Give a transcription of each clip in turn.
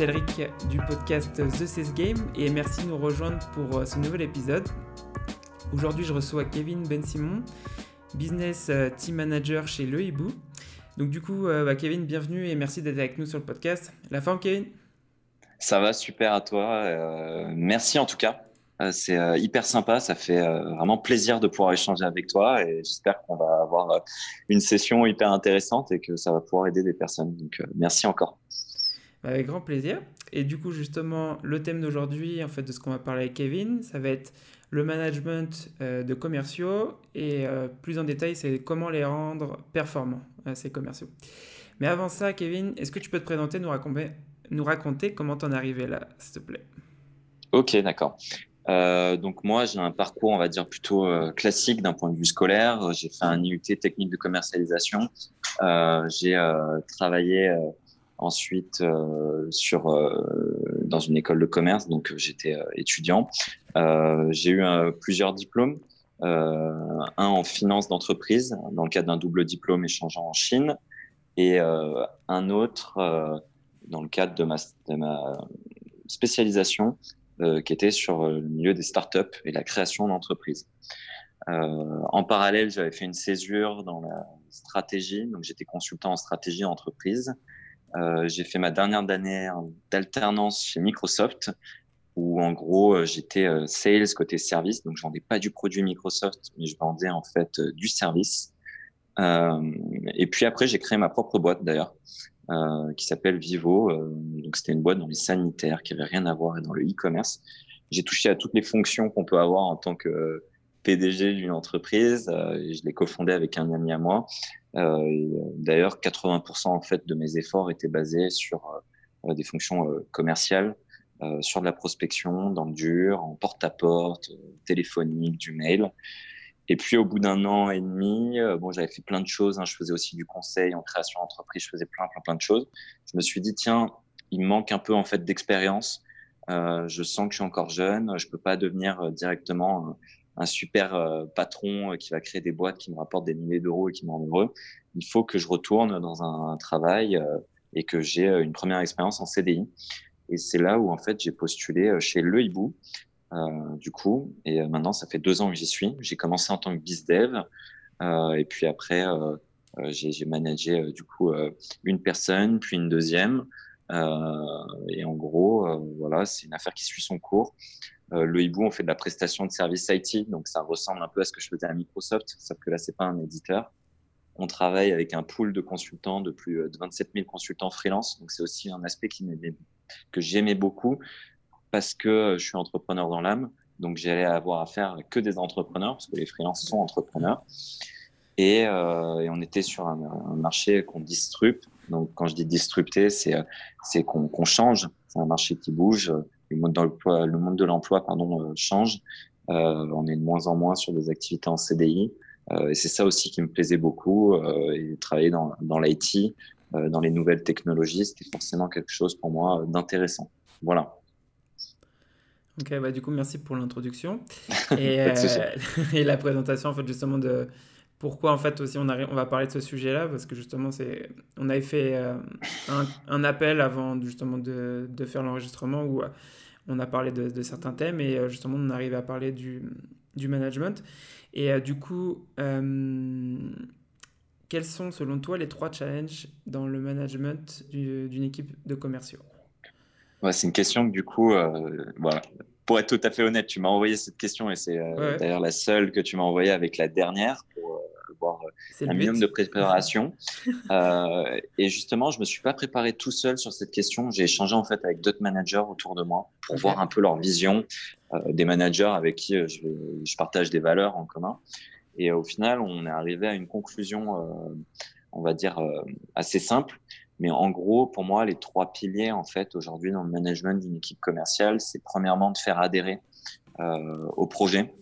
c'est du podcast The Cess Game et merci de nous rejoindre pour euh, ce nouvel épisode. Aujourd'hui, je reçois Kevin Ben Simon, business euh, team manager chez Le Hibou. Donc du coup, euh, bah, Kevin, bienvenue et merci d'être avec nous sur le podcast. La forme, Kevin? Ça va super à toi. merci en tout cas. C'est hyper sympa, ça fait vraiment plaisir de pouvoir échanger avec toi et j'espère qu'on va avoir une session hyper intéressante et que ça va pouvoir aider des personnes. Donc merci encore. Avec grand plaisir. Et du coup, justement, le thème d'aujourd'hui, en fait, de ce qu'on va parler avec Kevin, ça va être le management euh, de commerciaux et euh, plus en détail, c'est comment les rendre performants, euh, ces commerciaux. Mais avant ça, Kevin, est-ce que tu peux te présenter, nous raconter, nous raconter comment t'en es arrivé là, s'il te plaît? Ok, d'accord. donc moi, j'ai un parcours, on va dire, plutôt classique d'un point de vue scolaire. J'ai fait un IUT technique de commercialisation. j'ai travaillé ensuite euh, sur euh, dans une école de commerce, donc euh, j'étais étudiant. j'ai eu plusieurs diplômes, un en finance d'entreprise dans le cadre d'un double diplôme échangeant en Chine, et un autre dans le cadre de ma, spécialisation qui était sur le milieu des startups et la création d'entreprises. en parallèle, j'avais fait une césure dans la stratégie, donc j'étais consultant en stratégie d'entreprise. Euh, j'ai fait ma dernière année d'alternance chez Microsoft, où en gros euh, j'étais euh, sales côté service, donc je vendais pas du produit Microsoft, mais je vendais en fait du service. et puis après j'ai créé ma propre boîte d'ailleurs, qui s'appelle Vivo. donc c'était une boîte dans les sanitaires qui avait rien à voir dans le e-commerce. J'ai touché à toutes les fonctions qu'on peut avoir en tant que PDG d'une entreprise. et je l'ai cofondé avec un ami à moi. Euh, euh, d'ailleurs, 80% en fait de mes efforts étaient basés sur euh, des fonctions commerciales, sur de la prospection, dans le dur, en porte-à-porte, téléphonique, du mail. Et puis au bout d'un an et demi, bon, j'avais fait plein de choses. Hein. Je faisais aussi du conseil en création d'entreprise. Je faisais plein, plein, plein de choses. Je me suis dit tiens, il manque un peu en fait d'expérience. Euh, je sens que je suis encore jeune. Je peux pas devenir directement un super euh, patron euh, qui va créer des boîtes qui me rapportent des milliers d'euros et qui me rendent heureux. Il faut que je retourne dans un, travail euh, et que j'ai une première expérience en CDI. Et c'est là où en fait j'ai postulé chez Le Hibou, du coup. Et maintenant ça fait deux ans que j'y suis. J'ai commencé en tant que bizdev et puis après j'ai managé du coup une personne puis une deuxième. et en gros voilà c'est une affaire qui suit son cours. Euh, le hibou, on fait de la prestation de services IT, donc ça ressemble un peu à ce que je faisais à Microsoft, sauf que là, c'est pas un éditeur. On travaille avec un pool de consultants, de plus de 27 000 consultants freelance, donc c'est aussi un aspect qui que j'aimais beaucoup parce que je suis entrepreneur dans l'âme, donc j'allais avoir affaire que des entrepreneurs, parce que les freelances sont entrepreneurs. Et, euh, on était sur un, marché qu'on disrupte. Donc, quand je dis disrupter, c'est qu'on change. C'est un marché qui bouge le monde, le monde de l'emploi pardon, euh, change. Euh, on est de moins en moins sur des activités en CDI. Euh, et c'est ça aussi qui me plaisait beaucoup. et travailler dans, dans l'IT, dans les nouvelles technologies, c'était forcément quelque chose pour moi d'intéressant. Voilà. Ok, bah du coup, merci pour l'introduction et, et, la présentation, en fait, justement, de, pourquoi en fait aussi on, on va parler de ce sujet-là parce que justement c'est on avait fait euh, un, appel avant justement de, de faire l'enregistrement où euh, on a parlé de, certains thèmes et euh, justement on arrive à parler du, du management. Et du coup quels sont selon toi les trois challenges dans le management d'une équipe de commerciaux? C'est une question que du coup voilà pour être tout à fait honnête, tu m'as envoyé cette question et c'est d'ailleurs la seule que tu m'as envoyée avec la dernière pour avoir euh, un minimum de préparation. euh, et justement, je me suis pas préparé tout seul sur cette question. J'ai échangé en fait avec d'autres managers autour de moi pour voir un peu leur vision, euh, des managers avec qui euh, je, partage des valeurs en commun. Et au final, on est arrivé à une conclusion, on va dire, assez simple. Mais en gros, pour moi, les trois piliers, en fait, aujourd'hui, dans le management d'une équipe commerciale, c'est premièrement de faire adhérer euh, au projet.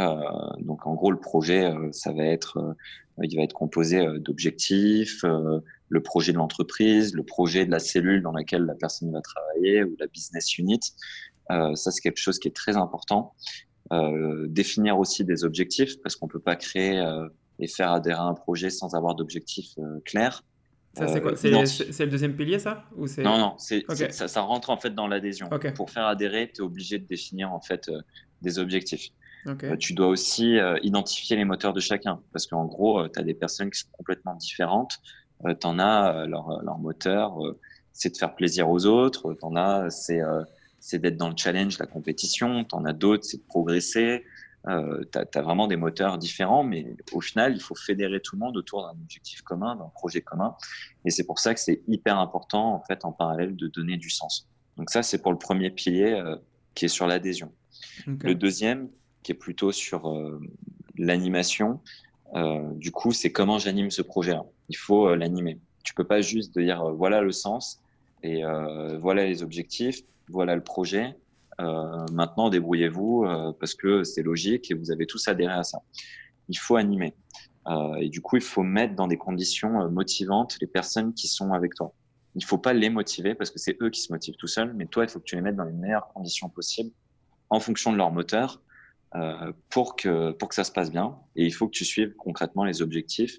Euh, donc en gros, le projet, euh, ça va être, il va être composé d'objectifs, le projet de l'entreprise, le projet de la cellule dans laquelle la personne va travailler ou la business unit. ça, c'est quelque chose qui est très important. définir aussi des objectifs parce qu'on peut pas créer et faire adhérer à un projet sans avoir d'objectifs clairs. Ça, c'est quoi C'est le deuxième pilier, ça Ou Non, non, ça, ça, rentre en fait dans l'adhésion. Pour faire adhérer, tu es obligé de définir en fait des objectifs. tu dois aussi identifier les moteurs de chacun. Parce qu'en gros, tu as des personnes qui sont complètement différentes. tu en as, leur, leur moteur, c'est de faire plaisir aux autres. Tu en as, c'est c'est d'être dans le challenge, la compétition. Tu en as d'autres, c'est de progresser. Euh, tu as, vraiment des moteurs différents, mais au final, il faut fédérer tout le monde autour d'un objectif commun, d'un projet commun. Et c'est pour ça que c'est hyper important, en fait, en parallèle, de donner du sens. Donc ça, c'est pour le premier pilier euh, qui est sur l'adhésion. Le deuxième, qui est plutôt sur euh, l'animation, euh, du coup, c'est comment j'anime ce projet-là. Il faut l'animer. Tu peux pas juste dire voilà le sens et voilà les objectifs voilà le projet. Euh, maintenant, débrouillez-vous euh, parce que c'est logique et vous avez tous adhéré à ça. Il faut animer. Euh, et du coup, il faut mettre dans des conditions motivantes les personnes qui sont avec toi. Il faut pas les motiver parce que c'est eux qui se motivent tout seuls, mais toi, il faut que tu les mettes dans les meilleures conditions possibles en fonction de leur moteur pour que pour que ça se passe bien. Et il faut que tu suives concrètement les objectifs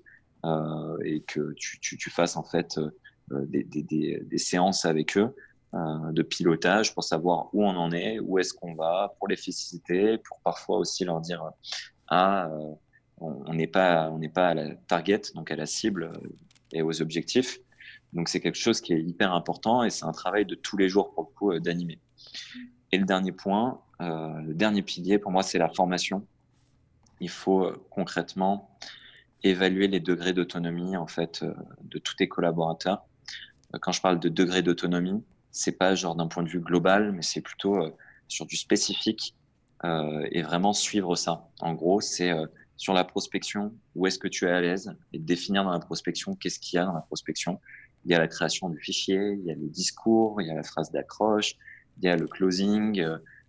et que tu, tu, fasses en fait des, des, séances avec eux de pilotage pour savoir où on en est, où est-ce qu'on va, pour les féliciter, pour parfois aussi leur dire ah euh, on n'est pas on n'est pas à la target donc à la cible euh, et aux objectifs. Donc c'est quelque chose qui est hyper important et c'est un travail de tous les jours pour le coup d'animer. Et le dernier point, le dernier pilier pour moi c'est la formation. Il faut concrètement évaluer les degrés d'autonomie en fait de tous tes collaborateurs. Quand je parle de degré d'autonomie, c'est pas genre d'un point de vue global, mais c'est plutôt euh, sur du spécifique euh, et vraiment suivre ça. En gros, c'est euh, sur la prospection, où est-ce que tu es à l'aise et définir dans la prospection qu'est-ce qu'il y a dans la prospection. Il y a la création du fichier, il y a le discours, il y a la phrase d'accroche, il y a le closing,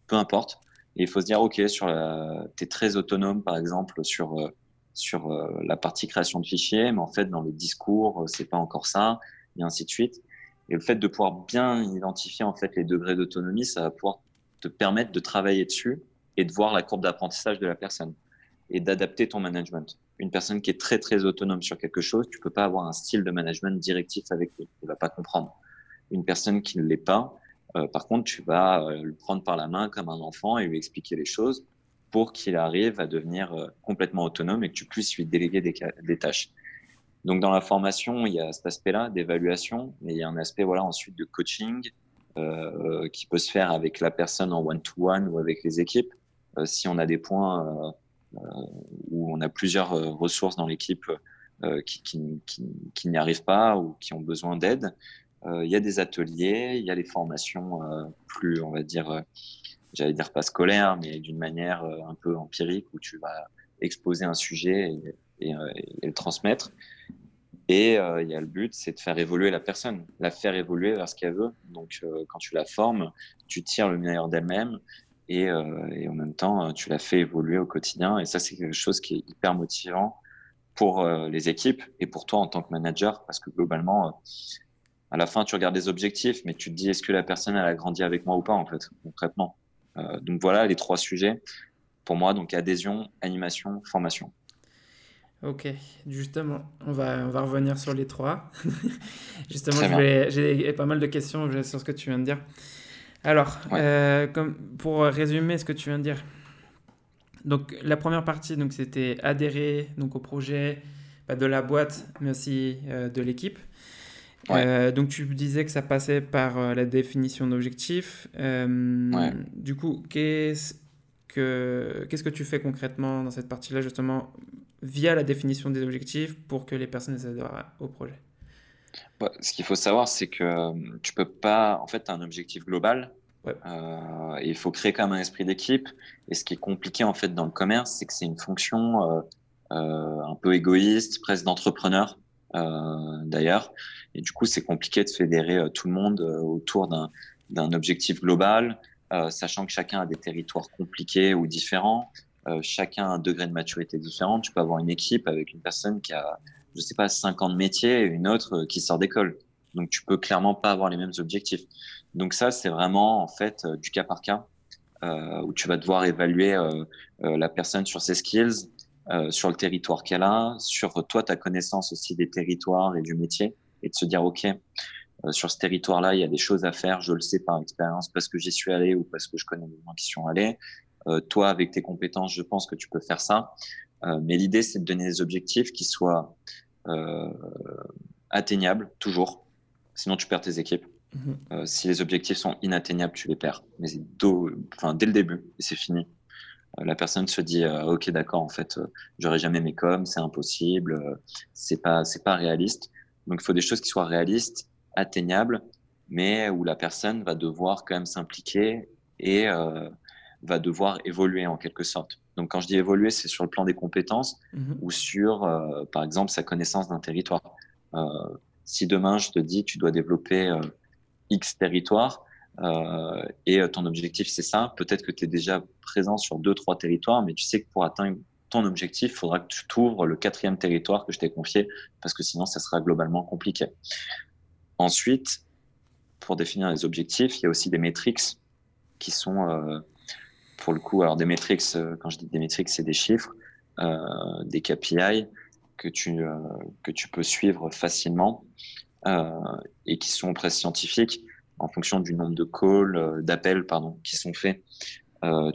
peu importe. Et il faut se dire, OK, sur la... tu es très autonome, par exemple, sur, sur la partie création de fichier, mais en fait, dans le discours, c'est pas encore ça, et ainsi de suite. Et le fait de pouvoir bien identifier en fait les degrés d'autonomie, ça va pouvoir te permettre de travailler dessus et de voir la courbe d'apprentissage de la personne et d'adapter ton management. Une personne qui est très très autonome sur quelque chose, tu peux pas avoir un style de management directif avec lui, il va pas comprendre. Une personne qui ne l'est pas, euh, par contre, tu vas euh, le prendre par la main comme un enfant et lui expliquer les choses pour qu'il arrive à devenir euh, complètement autonome et que tu puisses lui déléguer des, des tâches. Donc dans la formation, il y a cet aspect-là d'évaluation, mais il y a un aspect voilà ensuite de coaching euh, qui peut se faire avec la personne en one-to-one ou avec les équipes. Euh, si on a des points euh, euh où on a plusieurs euh, ressources dans l'équipe euh, qui, n'y arrivent pas ou qui ont besoin d'aide, il y a des ateliers, il y a les formations plus, on va dire, j'allais dire pas scolaire, mais d'une manière un peu empirique où tu vas exposer un sujet et, et, et le transmettre. Et euh, il y a le but, c'est de faire évoluer la personne, la faire évoluer vers ce qu'elle veut. Donc, euh, quand tu la formes, tu tires le meilleur d'elle-même et, euh, et, en même temps, tu la fais évoluer au quotidien. Et ça, c'est quelque chose qui est hyper motivant pour les équipes et pour toi en tant que manager, parce que globalement, à la fin, tu regardes des objectifs, mais tu te dis, est-ce que la personne, elle a grandi avec moi ou pas, en fait, concrètement? donc voilà les trois sujets pour moi. Donc adhésion, animation, formation. Ok, justement, on va, on va revenir sur les trois. justement, j'ai pas mal de questions sur ce que tu viens de dire. Alors, euh, comme, pour résumer ce que tu viens de dire, donc la première partie, donc c'était adhérer donc au projet bah, de la boîte, mais aussi euh, de l'équipe. Euh, donc tu disais que ça passait par la définition d'objectifs. Du coup, qu'est-ce que qu'est-ce que tu fais concrètement dans cette partie-là justement via la définition des objectifs pour que les personnes adhèrent au projet bah, Ce qu'il faut savoir, c'est que euh, tu peux pas. En fait, tu as un objectif global. Euh, et il faut créer quand même un esprit d'équipe. Et ce qui est compliqué en fait dans le commerce, c'est que c'est une fonction euh, euh, un peu égoïste, presque d'entrepreneur d'ailleurs. Et du coup, c'est compliqué de fédérer tout le monde autour d'un objectif global, sachant que chacun a des territoires compliqués ou différents. Euh, chacun a un degré de maturité différent. Tu peux avoir une équipe avec une personne qui a, je sais pas, 5 ans de métier et une autre euh, qui sort d'école. Donc, tu peux clairement pas avoir les mêmes objectifs. Donc, ça, c'est vraiment, en fait, euh, du cas par cas, où tu vas devoir évaluer la personne sur ses skills, sur le territoire qu'elle a, sur toi, ta connaissance aussi des territoires et du métier. et de se dire, OK, sur ce territoire-là, il y a des choses à faire, je le sais par expérience parce que j'y suis allé ou parce que je connais des gens qui sont allés. Euh, toi, avec tes compétences, je pense que tu peux faire ça. Euh, mais l'idée, c'est de donner des objectifs qui soient atteignables, toujours. Sinon, tu perds tes équipes. Mhm. si les objectifs sont inatteignables, tu les perds. Mais enfin, dès le début, et c'est fini. la personne se dit, ok, d'accord, en fait, j'aurai jamais mes coms, c'est impossible, c'est pas, c'est pas réaliste. Donc, il faut des choses qui soient réalistes atteignable, mais où la personne va devoir quand même s'impliquer et euh, va devoir évoluer en quelque sorte. Donc quand je dis évoluer, c'est sur le plan des compétences mhm. ou sur, euh, par exemple, sa connaissance d'un territoire. Euh, si demain je te dis tu dois développer X territoire et ton objectif c'est ça, peut-être que tu es déjà présent sur deux, trois territoires, mais tu sais que pour atteindre ton objectif, il faudra que tu t'ouvres le quatrième territoire que je t'ai confié, parce que sinon, ça sera globalement compliqué. Ensuite, pour définir les objectifs, il y a aussi des métriques qui sont, euh, pour le coup, alors des métriques, euh, quand je dis des métriques, c'est des chiffres, euh, des KPI que tu, que tu peux suivre facilement et qui sont presque scientifiques en fonction du nombre de calls, d'appels, pardon, qui sont faits.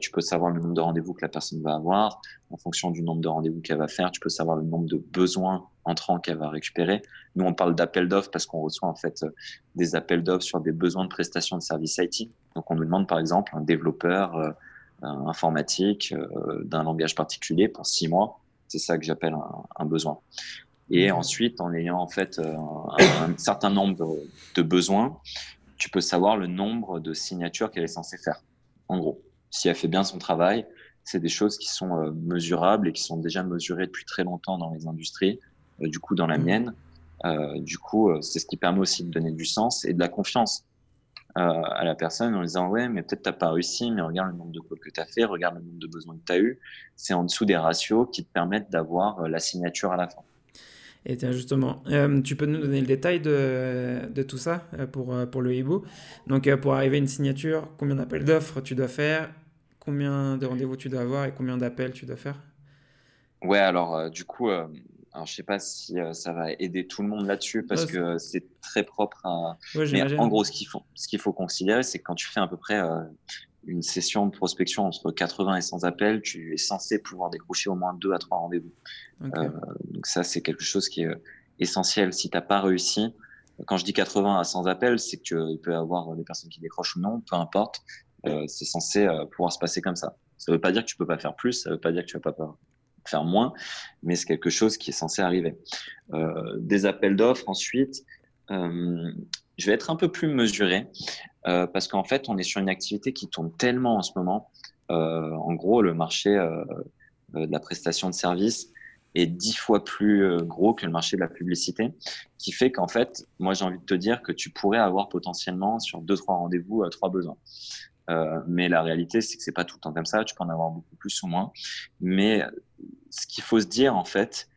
tu peux savoir le nombre de rendez-vous que la personne va avoir. En fonction du nombre de rendez-vous qu'elle va faire, tu peux savoir le nombre de besoins entrant qu'elle va récupérer. Nous, on parle d'appels d'offres parce qu'on reçoit en fait euh, des appels d'offres sur des besoins de prestations de services IT. Donc, on nous demande par exemple un développeur euh, informatique euh, d'un langage particulier pour six mois. C'est ça que j'appelle un, besoin. Et ensuite, en ayant en fait un, certain nombre de, besoins, tu peux savoir le nombre de signatures qu'elle est censée faire. En gros, si elle fait bien son travail, c'est des choses qui sont mesurables et qui sont déjà mesurées depuis très longtemps dans les industries. Euh, du coup dans la mm. mienne. Euh, du coup, euh, c'est ce qui permet aussi de donner du sens et de la confiance à la personne en disant ouais mais peut-être t'as pas réussi mais regarde le nombre de calls que tu as fait regarde le nombre de besoins que tu as eu. C'est en dessous des ratios qui te permettent d'avoir la signature à la fin. Et tiens, justement, tu peux nous donner le détail de, de tout ça pour, pour le hibou. Donc, pour arriver à une signature, combien d'appels d'offres tu dois faire, combien de rendez-vous tu dois avoir et combien d'appels tu dois faire? Ouais, alors, du coup, alors, je sais pas si euh, ça va aider tout le monde là-dessus parce que c'est très propre à. Mais en gros, ce qu'il faut, ce qu'il faut considérer, c'est que quand tu fais à peu près euh, une session de prospection entre 80 et 100 appels, tu es censé pouvoir décrocher au moins deux à trois rendez-vous. Euh, donc ça, c'est quelque chose qui est essentiel. Si tu n'as pas réussi, quand je dis 80 à 100 appels, c'est que tu peux avoir des personnes qui décrochent ou non, peu importe. c'est censé pouvoir se passer comme ça. Ça ne veut pas dire que tu peux pas faire plus, ça ne veut pas dire que tu vas pas faire moins, mais c'est quelque chose qui est censé arriver. Euh, des appels d'offres ensuite, euh, je vais être un peu plus mesuré euh, parce qu'en fait, on est sur une activité qui tourne tellement en ce moment. en gros, le marché de la prestation de services est dix fois plus gros que le marché de la publicité, qui fait qu'en fait, moi j'ai envie de te dire que tu pourrais avoir potentiellement sur deux trois rendez-vous trois besoins. Euh, mais la réalité, c'est que c'est pas tout le temps comme ça. Tu peux en avoir beaucoup plus ou moins. Mais ce qu'il faut se dire, en fait,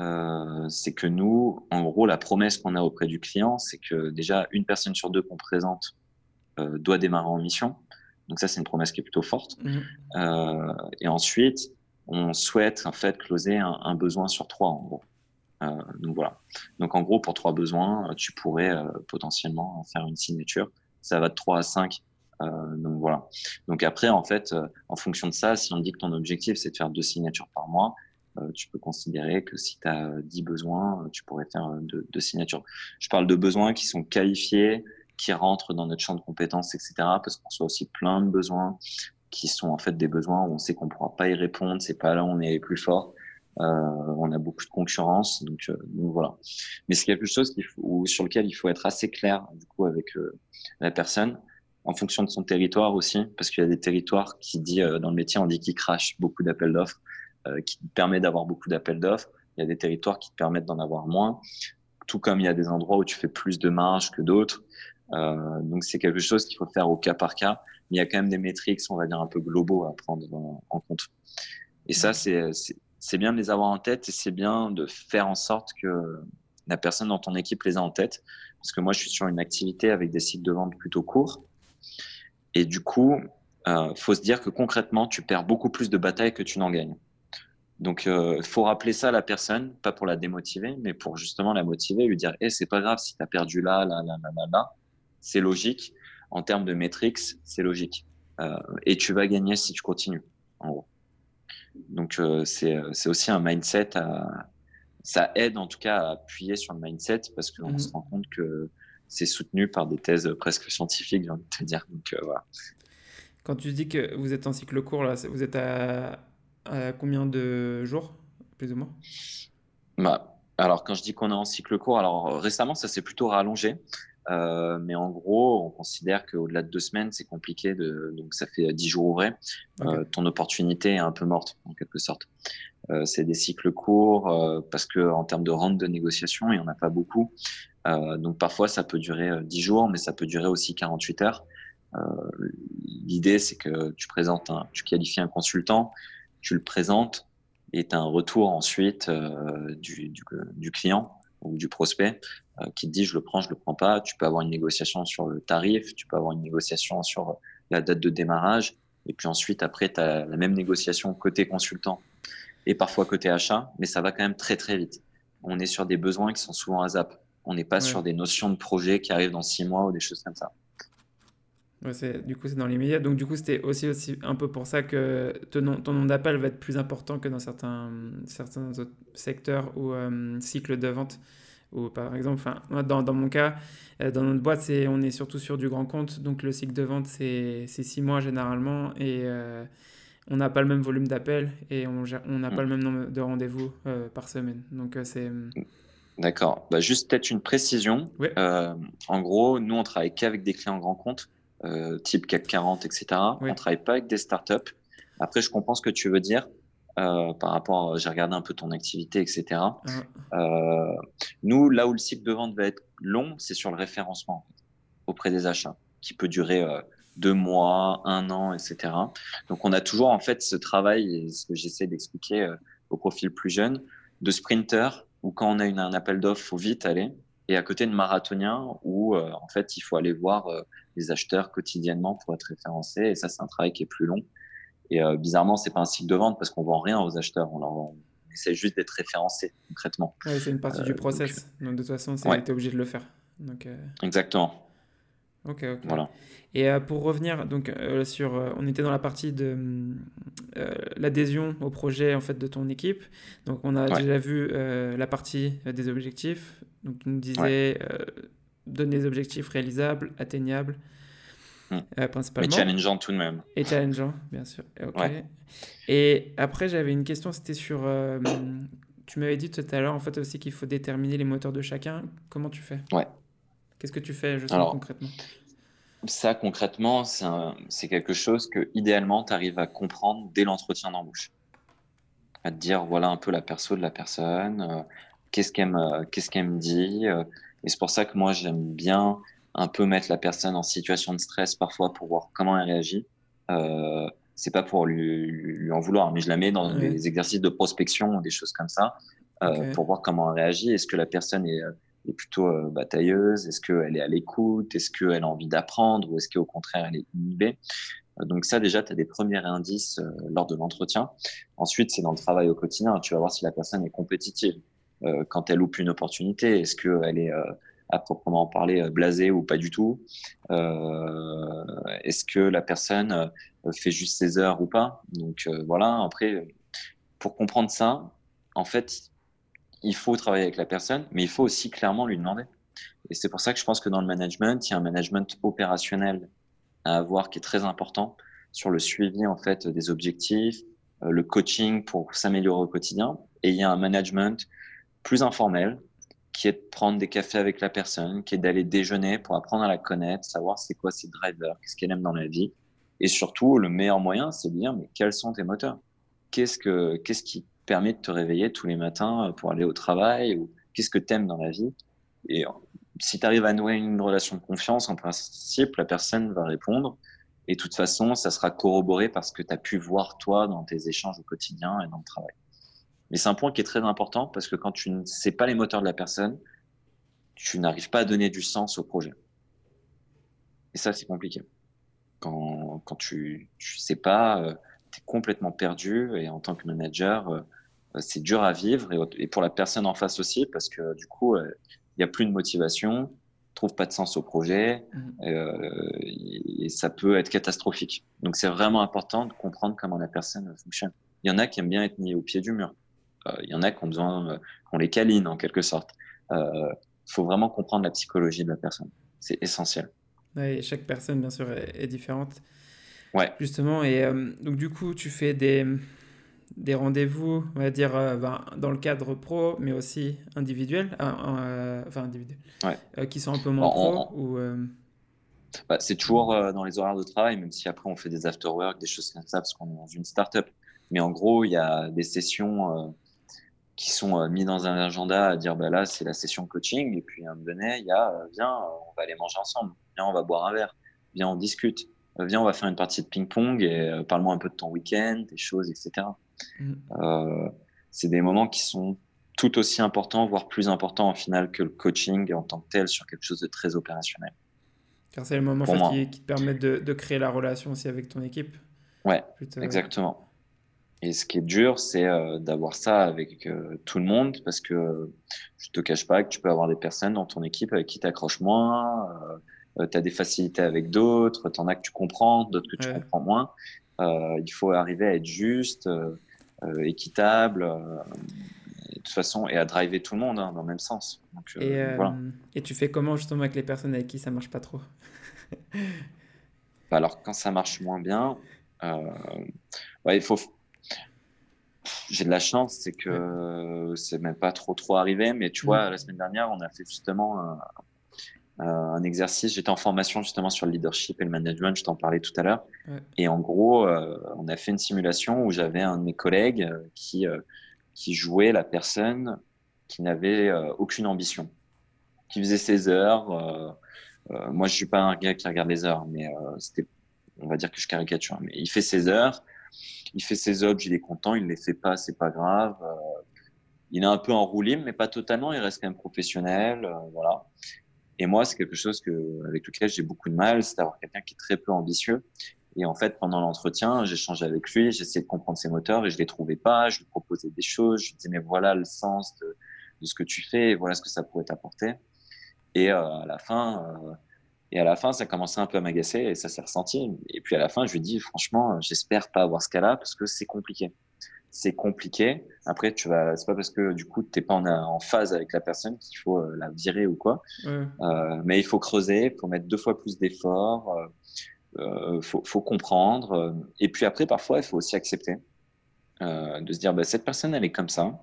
euh, c'est que nous, en gros, la promesse qu'on a auprès du client, c'est que déjà une personne sur deux qu'on présente euh, doit démarrer en mission. Donc ça, c'est une promesse qui est plutôt forte. Mmh. Euh, et ensuite, on souhaite en fait closer un, un besoin sur trois, en gros. Donc voilà. Donc en gros, pour trois besoins, tu pourrais potentiellement faire une signature. Ça va de 3 à 5 euh, donc voilà. Donc après, en fait, euh, en fonction de ça, si on dit que ton objectif c'est de faire deux signatures par mois, euh, tu peux considérer que si tu as 10 besoins, tu pourrais faire deux, signatures. Je parle de besoins qui sont qualifiés, qui rentrent dans notre champ de compétences, etc. Parce qu'on soit aussi plein de besoins qui sont en fait des besoins où on sait qu'on ne pourra pas y répondre, c'est pas là où on est plus fort. Euh, on a beaucoup de concurrence, donc, donc voilà. Mais c'est quelque chose qui, sur lequel il faut être assez clair du coup avec la personne en fonction de son territoire aussi, parce qu'il y a des territoires qui dit euh, dans le métier, on dit qu'ils crachent beaucoup d'appels d'offres, euh, qui permet d'avoir beaucoup d'appels d'offres. Il y a des territoires qui te permettent d'en avoir moins, tout comme il y a des endroits où tu fais plus de marge que d'autres. Euh, donc c'est quelque chose qu'il faut faire au cas par cas. Mais il y a quand même des métriques, on va dire un peu globaux à prendre en, compte. Et ça, c'est c'est bien de les avoir en tête et c'est bien de faire en sorte que la personne dans ton équipe les a en tête. Parce que moi, je suis sur une activité avec des cycles de vente plutôt courts. Et du coup, euh, faut se dire que concrètement, tu perds beaucoup plus de batailles que tu n'en gagnes. Donc, il euh, faut rappeler ça à la personne, pas pour la démotiver, mais pour justement la motiver, lui dire, eh, c'est pas grave si tu as perdu là, là, là, là, là, là. C'est logique. En termes de métriques, c'est logique. Euh, et tu vas gagner si tu continues, en gros. Donc, euh, c'est aussi un mindset à, ça aide en tout cas à appuyer sur le mindset parce qu'on mmh. se rend compte que c'est soutenu par des thèses presque scientifiques, j'ai envie de te dire. Donc, voilà. Quand tu dis que vous êtes en cycle court, là, vous êtes à combien de jours, plus ou moins? Bah, Alors, quand je dis qu'on est en cycle court, alors récemment, ça s'est plutôt rallongé. Euh, mais en gros, on considère qu'au-delà de deux semaines, c'est compliqué. De, donc, ça fait dix jours ouvrés. Euh, ton opportunité est un peu morte, en quelque sorte. Euh, c'est des cycles courts parce que en termes de rente de négociation, il n'y en a pas beaucoup. Donc, parfois, ça peut durer dix jours, mais ça peut durer aussi 48 heures. L'idée, c'est que tu présentes, tu qualifies un consultant, tu le présentes et tu as un retour ensuite euh, du, client ou du prospect euh, qui te dit je le prends, je le prends pas. Tu peux avoir une négociation sur le tarif, tu peux avoir une négociation sur la date de démarrage. Et puis ensuite, après, tu as la même négociation côté consultant et parfois côté achat, mais ça va quand même très très vite. On est sur des besoins qui sont souvent à zap. On n'est pas sur des notions de projet qui arrivent dans six mois ou des choses comme ça. Ouais, du coup, c'est dans les médias. Donc, du coup, c'était aussi, aussi un peu pour ça que ton, nombre d'appels va être plus important que dans certains, certains autres secteurs ou euh, cycles de vente. Ou par exemple, dans, dans mon cas, euh, dans notre boîte, on est surtout sur du grand compte. Donc, le cycle de vente, c'est, six mois généralement. Et euh, on n'a pas le même volume d'appels et on n'a pas le même nombre de rendez-vous par semaine. Donc, c'est. D'accord. Bah, juste peut-être une précision. en gros, nous, on travaille qu'avec des clients grand compte. Euh, type CAC 40, etc. On ne travaille pas avec des startups. Après, je comprends ce que tu veux dire. Euh, par rapport, j'ai regardé un peu ton activité, etc. Euh, nous, là où le cycle de vente va être long, c'est sur le référencement auprès des achats, qui peut durer deux mois, un an, etc. Donc, on a toujours en fait ce travail, et ce que j'essaie d'expliquer au profil plus jeune, de sprinter, où quand on a une, un appel d'offres, faut vite aller, et à côté de marathonien, où en fait, il faut aller voir les acheteurs quotidiennement pour être référencés. Et ça, c'est un travail qui est plus long. Et euh, bizarrement, c'est pas un cycle de vente parce qu'on vend rien aux acheteurs. On, essaie juste d'être référencé concrètement. c'est une partie du euh, process. Donc, de toute façon, tu es obligé de le faire. Donc, euh, Exactement. Ok, ok. Voilà. Et pour revenir, donc sur, on était dans la partie de l'adhésion au projet en fait de ton équipe. Donc on a déjà vu la partie des objectifs. Donc tu nous disais donner des objectifs réalisables, atteignables, euh, principalement. Mais challengeant tout de même. Et challengeant, bien sûr. Et après, j'avais une question, c'était sur... Euh, tu m'avais dit tout à l'heure, en fait, aussi qu'il faut déterminer les moteurs de chacun. Comment tu fais? Ouais. Qu'est-ce que tu fais, justement, concrètement? Ça, concrètement, c'est quelque chose que, idéalement, tu arrives à comprendre dès l'entretien d'embauche. À te dire, voilà un peu la perso de la personne, euh, qu'est-ce qu'elle me, dit, et c'est pour ça que moi, j'aime bien un peu mettre la personne en situation de stress parfois pour voir comment elle réagit. Euh, c'est pas pour lui, lui, en vouloir, mais je la mets dans des exercices de prospection ou des choses comme ça euh, pour voir comment elle réagit. Est-ce que la personne est, euh, est plutôt euh, batailleuse? Est-ce qu'elle est à l'écoute? Est-ce qu'elle a envie d'apprendre? Ou est-ce qu'au contraire, elle est inhibée? Euh, donc ça, déjà, tu as des premiers indices lors de l'entretien. Ensuite, c'est dans le travail au quotidien. Tu vas voir si la personne est compétitive. Euh, quand elle loupe une opportunité Est-ce qu'elle est euh, à proprement parler euh, blasée ou pas du tout? Est-ce que la personne fait juste ses heures ou pas? Donc voilà, après, pour comprendre ça, en fait, il faut travailler avec la personne, mais il faut aussi clairement lui demander. Et c'est pour ça que je pense que dans le management, il y a un management opérationnel à avoir qui est très important sur le suivi en fait des objectifs, le coaching pour s'améliorer au quotidien. Et il y a un management plus informel, qui est de prendre des cafés avec la personne, qui est d'aller déjeuner pour apprendre à la connaître, savoir c'est quoi ses drivers, qu'est-ce qu'elle aime dans la vie. Et surtout, le meilleur moyen, c'est de dire, mais quels sont tes moteurs? Qu'est-ce que, qu'est-ce qui permet de te réveiller tous les matins pour aller au travail ou qu'est-ce que tu aimes dans la vie Et si tu arrives à nouer une relation de confiance, en principe, la personne va répondre. Et de toute façon, ça sera corroboré parce que tu as pu voir toi dans tes échanges au quotidien et dans le travail. Mais c'est un point qui est très important parce que quand tu ne sais pas les moteurs de la personne, tu n'arrives pas à donner du sens au projet. Et ça, c'est compliqué. Quand, quand tu ne sais pas, euh, tu es complètement perdu et en tant que manager, euh, c'est dur à vivre et, pour la personne en face aussi parce que du coup, il n'y a plus de motivation, trouve pas de sens au projet mmh. et, ça peut être catastrophique. Donc c'est vraiment important de comprendre comment la personne fonctionne. Il y en a qui aiment bien être mis au pied du mur. Il y en a qui ont besoin qu'on les câline en quelque sorte. Il faut vraiment comprendre la psychologie de la personne. C'est essentiel. Ouais, chaque personne, bien sûr, est, différente. Ouais. Justement, et euh, donc du coup, tu fais des, des rendez-vous, on va dire, euh, ben, dans le cadre pro, mais aussi individuel, euh, enfin individuel, ouais. qui sont un peu moins pro ou, bah, C'est toujours dans les horaires de travail, même si après on fait des after-work, des choses comme ça, parce qu'on est dans une start-up. Mais en gros, il y a des sessions qui sont mis dans un agenda à dire bah là c'est la session coaching et puis à un moment donné il y a viens on va aller manger ensemble viens on va boire un verre viens on discute euh, viens, on va faire une partie de ping-pong et euh, parle-moi un peu de ton week-end, des choses, etc. Mm. Euh, c'est des moments qui sont tout aussi importants, voire plus importants en final que le coaching en tant que tel sur quelque chose de très opérationnel. Car c'est le moment qui, qui, te permet de, créer la relation aussi avec ton équipe. Ouais, exactement. Et ce qui est dur, c'est d'avoir ça avec tout le monde parce que je te cache pas que tu peux avoir des personnes dans ton équipe avec qui tu accroches moins, euh, tu as des facilités avec d'autres, tu en as que tu comprends, d'autres que tu comprends moins. Euh, il faut arriver à être juste, euh, équitable, de toute façon, et à driver tout le monde hein, dans le même sens. Donc, et, voilà. et, tu fais comment justement avec les personnes avec qui ça marche pas trop? Bah, Alors, quand ça marche moins bien, ouais, il faut. J'ai de la chance, c'est que c'est même pas trop trop arrivé, mais tu vois, mm. la semaine dernière, on a fait justement un, euh, un exercice. J'étais en formation justement sur le leadership et le management, je t'en parlais tout à l'heure. Et en gros, euh, on a fait une simulation où j'avais un de mes collègues euh, qui, qui jouait la personne qui n'avait aucune ambition, qui faisait ses heures. moi, je suis pas un gars qui regarde les heures, mais c'était, on va dire que je caricature. Mais il fait ses heures, il fait ses heures, il est content, il les fait pas, c'est pas grave. il est un peu en roue mais pas totalement. Il reste quand même professionnel, voilà. Et moi, c'est quelque chose que, avec lequel j'ai beaucoup de mal, c'est d'avoir quelqu'un qui est très peu ambitieux. Et en fait, pendant l'entretien, changé avec lui, essayé de comprendre ses moteurs et je les trouvais pas. Je lui proposais des choses, je lui disais mais voilà le sens de, de ce que tu fais, voilà ce que ça pourrait t'apporter. Et euh, à la fin, euh, et à la fin, ça commençait un peu à m'agacer et ça s'est ressenti. Et puis à la fin, je lui dis franchement, j'espère pas avoir ce cas-là parce que c'est compliqué c'est compliqué. Après, tu vas, c'est pas parce que du coup t'es pas en, en, phase avec la personne qu'il faut euh, la virer ou quoi. Euh, mais il faut creuser, il faut mettre deux fois plus d'efforts, euh, euh faut, faut, comprendre. Et puis après, parfois, il faut aussi accepter de se dire, bah, cette personne, elle est comme ça.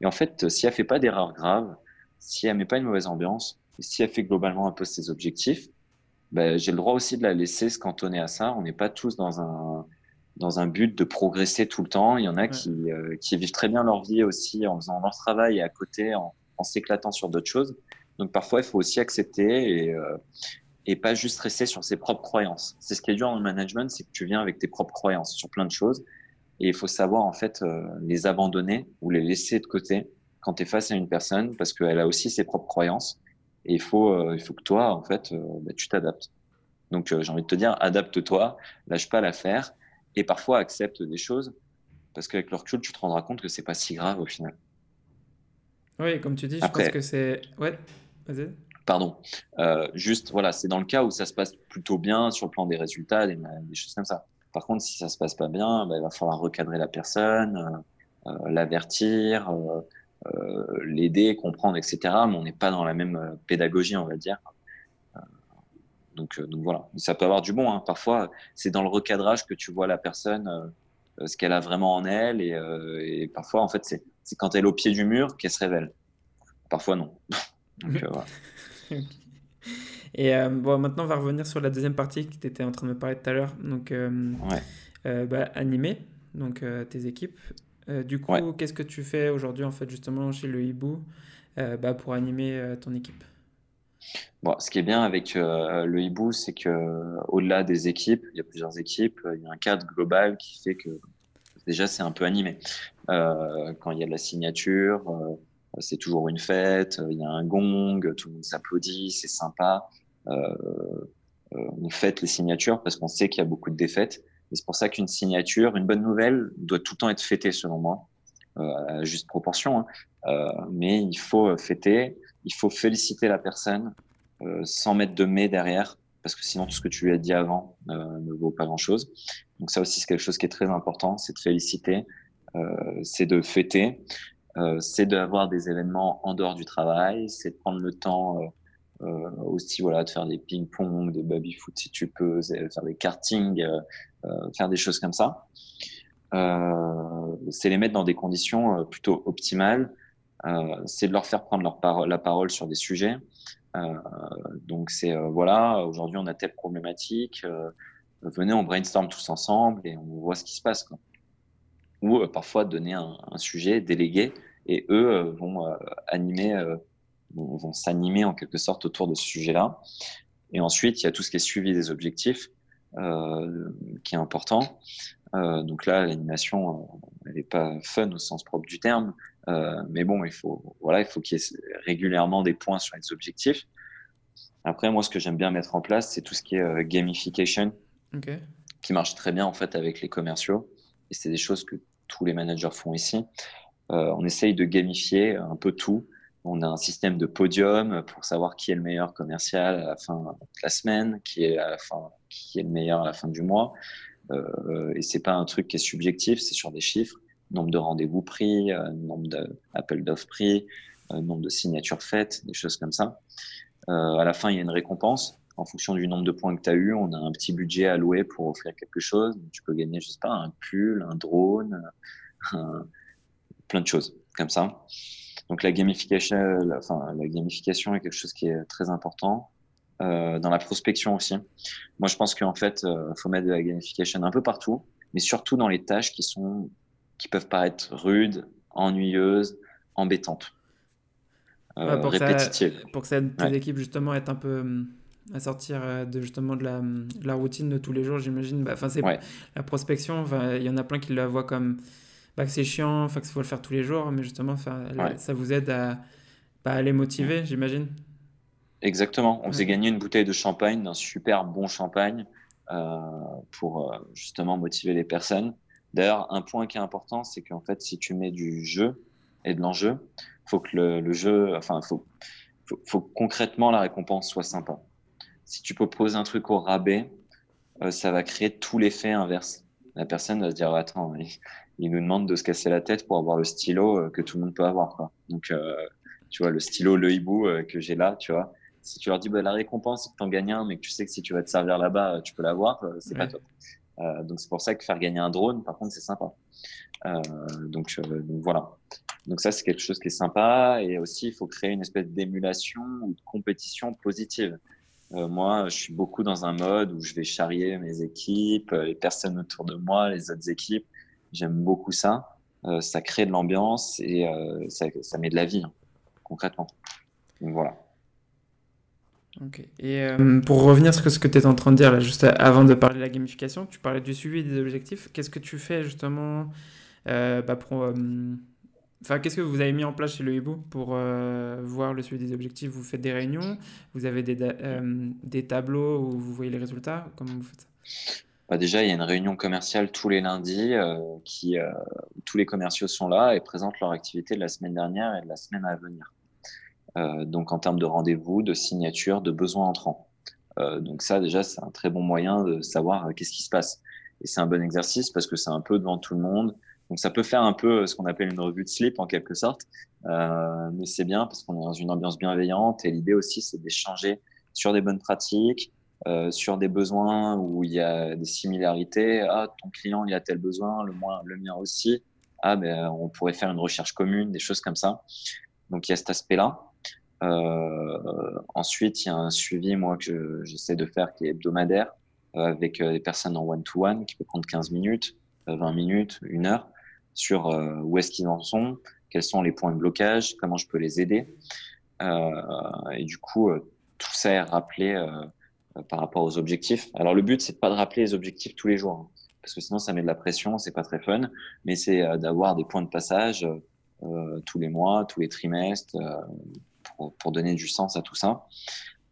Et en fait, si elle fait pas d'erreur grave, si elle met pas une mauvaise ambiance, si elle fait globalement un peu ses objectifs, bah, j'ai le droit aussi de la laisser se cantonner à ça. On n'est pas tous dans un dans un but de progresser tout le temps. Il y en a qui, euh, qui vivent très bien leur vie aussi en faisant leur travail et à côté en, en s'éclatant sur d'autres choses. Donc parfois, il faut aussi accepter et, euh, et pas juste rester sur ses propres croyances. C'est ce qui est dur dans le management, c'est que tu viens avec tes propres croyances sur plein de choses et il faut savoir en fait euh, les abandonner ou les laisser de côté quand tu es face à une personne parce qu'elle a aussi ses propres croyances et il faut, il faut que toi, en fait, bah, tu t'adaptes. Donc j'ai envie de te dire, adapte-toi, lâche pas l'affaire et parfois accepte des choses parce qu'avec le recul, tu te rendras compte que c'est pas si grave au final. Oui, comme tu dis, je pense que c'est. Ouais, vas-y. Pardon. Euh, juste, voilà, c'est dans le cas où ça se passe plutôt bien sur le plan des résultats, des, choses comme ça. Par contre, si ça se passe pas bien, bah, il va falloir recadrer la personne, euh, euh, l'avertir, l'aider, comprendre, etc. Mais on n'est pas dans la même pédagogie, on va dire. Euh, donc, voilà, ça peut avoir du bon. Hein. Parfois, c'est dans le recadrage que tu vois la personne, euh, ce qu'elle a vraiment en elle. Et, euh, parfois, en fait, c'est quand elle est au pied du mur qu'elle se révèle. Parfois, non. donc, Et bon, maintenant, on va revenir sur la deuxième partie que tu étais en train de me parler tout à l'heure. Donc, bah, animer donc, tes équipes. du coup, qu'est-ce que tu fais aujourd'hui, en fait, justement, chez le Hibou bah, pour animer ton équipe? Bon, ce qui est bien avec euh, le hibou, c'est que au-delà des équipes, il y a plusieurs équipes, il y a un cadre global qui fait que déjà c'est un peu animé. Euh, quand il y a de la signature, euh, c'est toujours une fête, il y a un gong, tout le monde s'applaudit, c'est sympa. on fête les signatures parce qu'on sait qu'il y a beaucoup de défaites. Et c'est pour ça qu'une signature, une bonne nouvelle, doit tout le temps être fêtée selon moi. à juste proportion. Hein. mais il faut fêter, il faut féliciter la personne sans mettre de mais derrière, parce que sinon tout ce que tu lui as dit avant ne vaut pas grand-chose. Donc ça aussi, c'est quelque chose qui est très important, c'est de féliciter, c'est de fêter, c'est d'avoir des événements en dehors du travail, c'est de prendre le temps euh, aussi voilà de faire des ping-pong, des baby-foot si tu peux, faire des karting, euh, euh, faire des choses comme ça. c'est les mettre dans des conditions plutôt optimales. C'est de leur faire prendre leur la parole sur des sujets. donc c'est voilà, aujourd'hui on a telle problématique, venez on brainstorm tous ensemble et on voit ce qui se passe. Ou parfois donner un, sujet, délégué, et eux vont animer vont, s'animer en quelque sorte autour de ce sujet-là. Et ensuite, il y a tout ce qui est suivi des objectifs, euh, qui est important. Euh, donc là, l'animation, euh, elle n'est pas fun au sens propre du terme, euh, mais bon, il faut, voilà, il faut qu'il y ait régulièrement des points sur les objectifs. Après, moi, ce que j'aime bien mettre en place, c'est tout ce qui est euh, gamification, qui marche très bien en fait avec les commerciaux. Et c'est des choses que tous les managers font ici. Euh, on essaye de gamifier un peu tout. On a un système de podium pour savoir qui est le meilleur commercial à la fin de la semaine, qui est, à la fin, qui est le meilleur à la fin du mois. Et c'est pas un truc qui est subjectif, c'est sur des chiffres, nombre de rendez-vous pris, euh, nombre d'appels d'offres pris, euh, nombre de signatures faites, des choses comme ça. Euh, à la fin, il y a une récompense. En fonction du nombre de points que tu as eu, on a un petit budget alloué pour offrir quelque chose. Tu peux gagner, je sais pas, un pull, un drone, plein de choses comme ça. Donc la gamification, enfin, la gamification est quelque chose qui est très important. Dans la prospection aussi. Moi, je pense qu'en fait, il faut mettre de la gamification un peu partout, mais surtout dans les tâches qui sont, qui peuvent paraître rudes, ennuyeuses, embêtantes, euh, pour répétitives. Ça, pour que ça tes équipes justement être un peu hum, à sortir de justement de la, la routine de tous les jours, j'imagine. Bah, enfin, la prospection. Il y en a plein qui la voient comme pas que c'est chiant, enfin qu'il faut le faire tous les jours, mais justement, ça vous aide à, bah, les motiver, j'imagine. Exactement. On faisait gagner une bouteille de champagne, d'un super bon champagne, euh, pour euh, justement motiver les personnes. D'ailleurs, un point qui est important, c'est qu'en fait, si tu mets du jeu et de l'enjeu, faut que le, jeu, enfin, faut, faut, concrètement la récompense soit sympa. Si tu proposes un truc au rabais, euh, ça va créer tout l'effet inverse. La personne va se dire, attends, il nous demande de se casser la tête pour avoir le stylo euh, que tout le monde peut avoir. Quoi. Donc, euh, tu vois, le stylo, le hibou euh, que j'ai là, tu vois. Si tu leur dis, bah, la récompense, c'est que tu en gagnes un, mais que tu sais que si tu vas te servir là-bas, tu peux l'avoir, c'est pas top. Donc, c'est pour ça que faire gagner un drone, par contre, c'est sympa. donc, donc, voilà. Donc, ça, c'est quelque chose qui est sympa. Et aussi, il faut créer une espèce d'émulation ou de compétition positive. moi, je suis beaucoup dans un mode où je vais charrier mes équipes, les personnes autour de moi, les autres équipes. J'aime beaucoup ça. Euh, ça crée de l'ambiance et euh, ça, ça, met de la vie, hein, concrètement. Donc voilà. Et euh, pour revenir sur ce que tu es en train de dire, là, juste avant de parler de la gamification, tu parlais du suivi des objectifs. Qu'est-ce que tu fais justement bah, pour. Enfin, qu'est-ce que vous avez mis en place chez le Hibou pour voir le suivi des objectifs? Vous faites des réunions Vous avez des, des tableaux où vous voyez les résultats? Comment vous faites ça? Bah déjà, il y a une réunion commerciale tous les lundis euh, qui euh, tous les commerciaux sont là et présentent leur activité de la semaine dernière et de la semaine à venir. Euh, donc en termes de rendez-vous, de signature, de besoins entrants. Euh, donc ça déjà, c'est un très bon moyen de savoir qu'est-ce qui se passe. Et c'est un bon exercice parce que c'est un peu devant tout le monde. Donc ça peut faire un peu ce qu'on appelle une revue de slip en quelque sorte, mais c'est bien parce qu'on est dans une ambiance bienveillante et l'idée aussi c'est d'échanger sur des bonnes pratiques, euh, sur des besoins où il y a des similarités. Ah, ton client, il a tel besoin, le, le mien aussi. Ah, ben, on pourrait faire une recherche commune, des choses comme ça. Donc, il y a cet aspect-là. Euh, ensuite, il y a un suivi, moi, que j'essaie de faire qui est hebdomadaire euh, avec des personnes en one-to-one qui peut prendre 15 minutes, 20 minutes, une heure sur où est-ce qu'ils en sont, quels sont les points de blocage, comment je peux les aider. et du coup, tout ça est rappelé euh, par rapport aux objectifs. Alors le but, c'est pas de rappeler les objectifs tous les jours, hein, parce que sinon ça met de la pression, c'est pas très fun. Mais c'est euh, d'avoir des points de passage euh, tous les mois, tous les trimestres, pour, donner du sens à tout ça.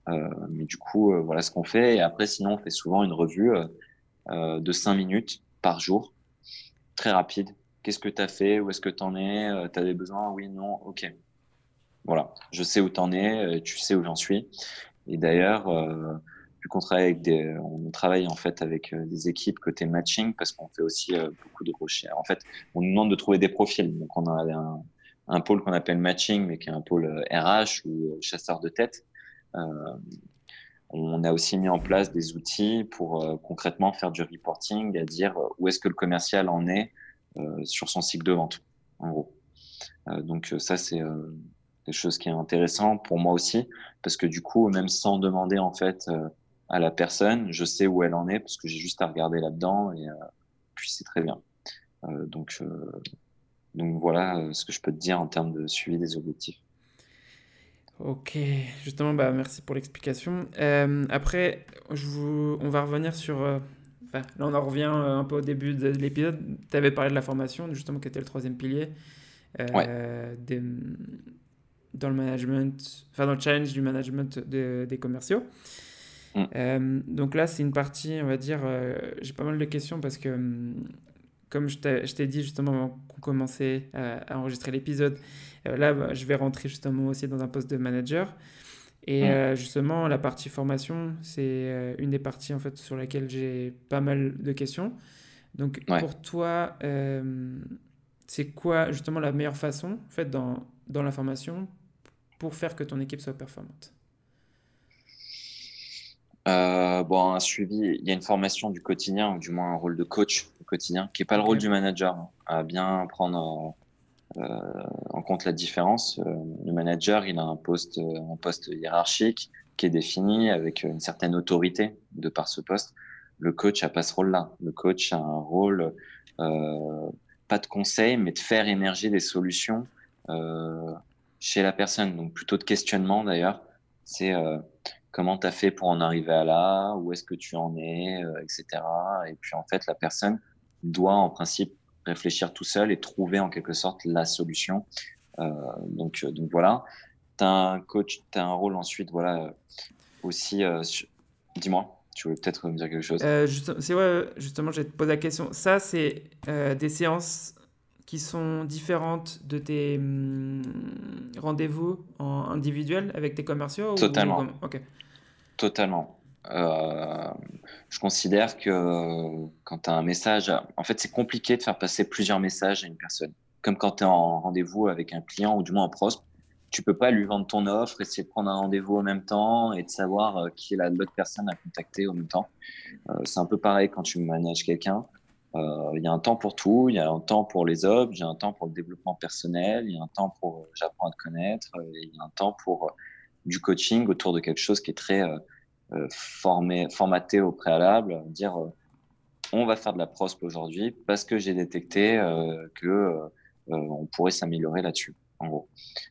mais du coup, voilà ce qu'on fait. Et après, sinon, on fait souvent une revue de 5 minutes par jour, très rapide, qu'est-ce que tu as fait, où est-ce que tu en es, tu des besoins, oui, non, ok. Voilà, je sais où tu en es, tu sais où j'en suis. Et d'ailleurs, qu'on travaille avec des, on travaille en fait avec des équipes côté matching parce qu'on fait aussi beaucoup de recherches. En fait, on nous demande de trouver des profils. Donc, on a un, un pôle qu'on appelle matching, mais qui est un pôle RH ou chasseur de tête. Euh, on a aussi mis en place des outils pour euh, concrètement faire du reporting, à dire euh, où est-ce que le commercial en est sur son cycle de vente, en gros. donc ça, c'est quelque chose qui est intéressant pour moi aussi, parce que du coup, même sans demander en fait à la personne, je sais où elle en est, parce que j'ai juste à regarder là-dedans, et puis c'est très bien. donc, donc voilà ce que je peux te dire en termes de suivi des objectifs. Ok, justement, bah, merci pour l'explication. Euh, après, je vous... on va revenir sur... Euh, enfin, là, on en revient euh, un peu au début de l'épisode. Tu avais parlé de la formation, justement, qui était le troisième pilier. Des... Dans le management, enfin dans le challenge du management des commerciaux. Mm. donc là, c'est une partie, on va dire, j'ai pas mal de questions parce que, comme je t'ai dit justement avant qu'on commençait à enregistrer l'épisode, euh, là, bah, je vais rentrer justement aussi dans un poste de manager. Et euh, justement, la partie formation, c'est euh, une des parties en fait sur laquelle j'ai pas mal de questions. Donc, pour toi, c'est quoi justement la meilleure façon en fait dans, dans la formation pour faire que ton équipe soit performante? Bon, un suivi, il y a une formation du quotidien, ou du moins un rôle de coach au quotidien, qui n'est pas le rôle du manager, hein, à bien prendre euh, en compte la différence. Euh, le manager, il a un poste, euh, un poste hiérarchique qui est défini avec une certaine autorité de par ce poste. Le coach a pas ce rôle-là. Le coach a un rôle pas de conseil, mais de faire émerger des solutions chez la personne. Donc plutôt de questionnement d'ailleurs. C'est comment tu as fait pour en arriver à là, où est-ce que tu en es, etc. Et puis en fait, la personne doit en principe réfléchir tout seul et trouver en quelque sorte la solution. Euh, donc, euh, donc voilà. Tu as un coach, tu as un rôle ensuite, voilà, aussi. Euh, dis-moi. Tu voulais peut-être me dire quelque chose? C'est ouais, justement, je vais te poser la question. Ça, c'est des séances qui sont différentes de tes hum, rendez-vous en individuel avec tes commerciaux Totalement. Totalement. Euh, je considère que quand tu as un message, en fait, c'est compliqué de faire passer plusieurs messages à une personne. Comme quand tu es en rendez-vous avec un client ou du moins un prospect, tu peux pas lui vendre ton offre, essayer de prendre un rendez-vous en même temps et de savoir euh, qui est l'autre personne à contacter en même temps. Euh, c'est un peu pareil quand tu manages quelqu'un. Il y a un temps pour tout, il y a un temps pour les objets, il y a un temps pour le développement personnel, il y a un temps pour j'apprends à te connaître, il y a un temps pour du coaching autour de quelque chose qui est très euh, formé, formaté au préalable, dire euh, on va faire de la prospe aujourd'hui parce que j'ai détecté euh, que on pourrait s'améliorer là-dessus. En gros.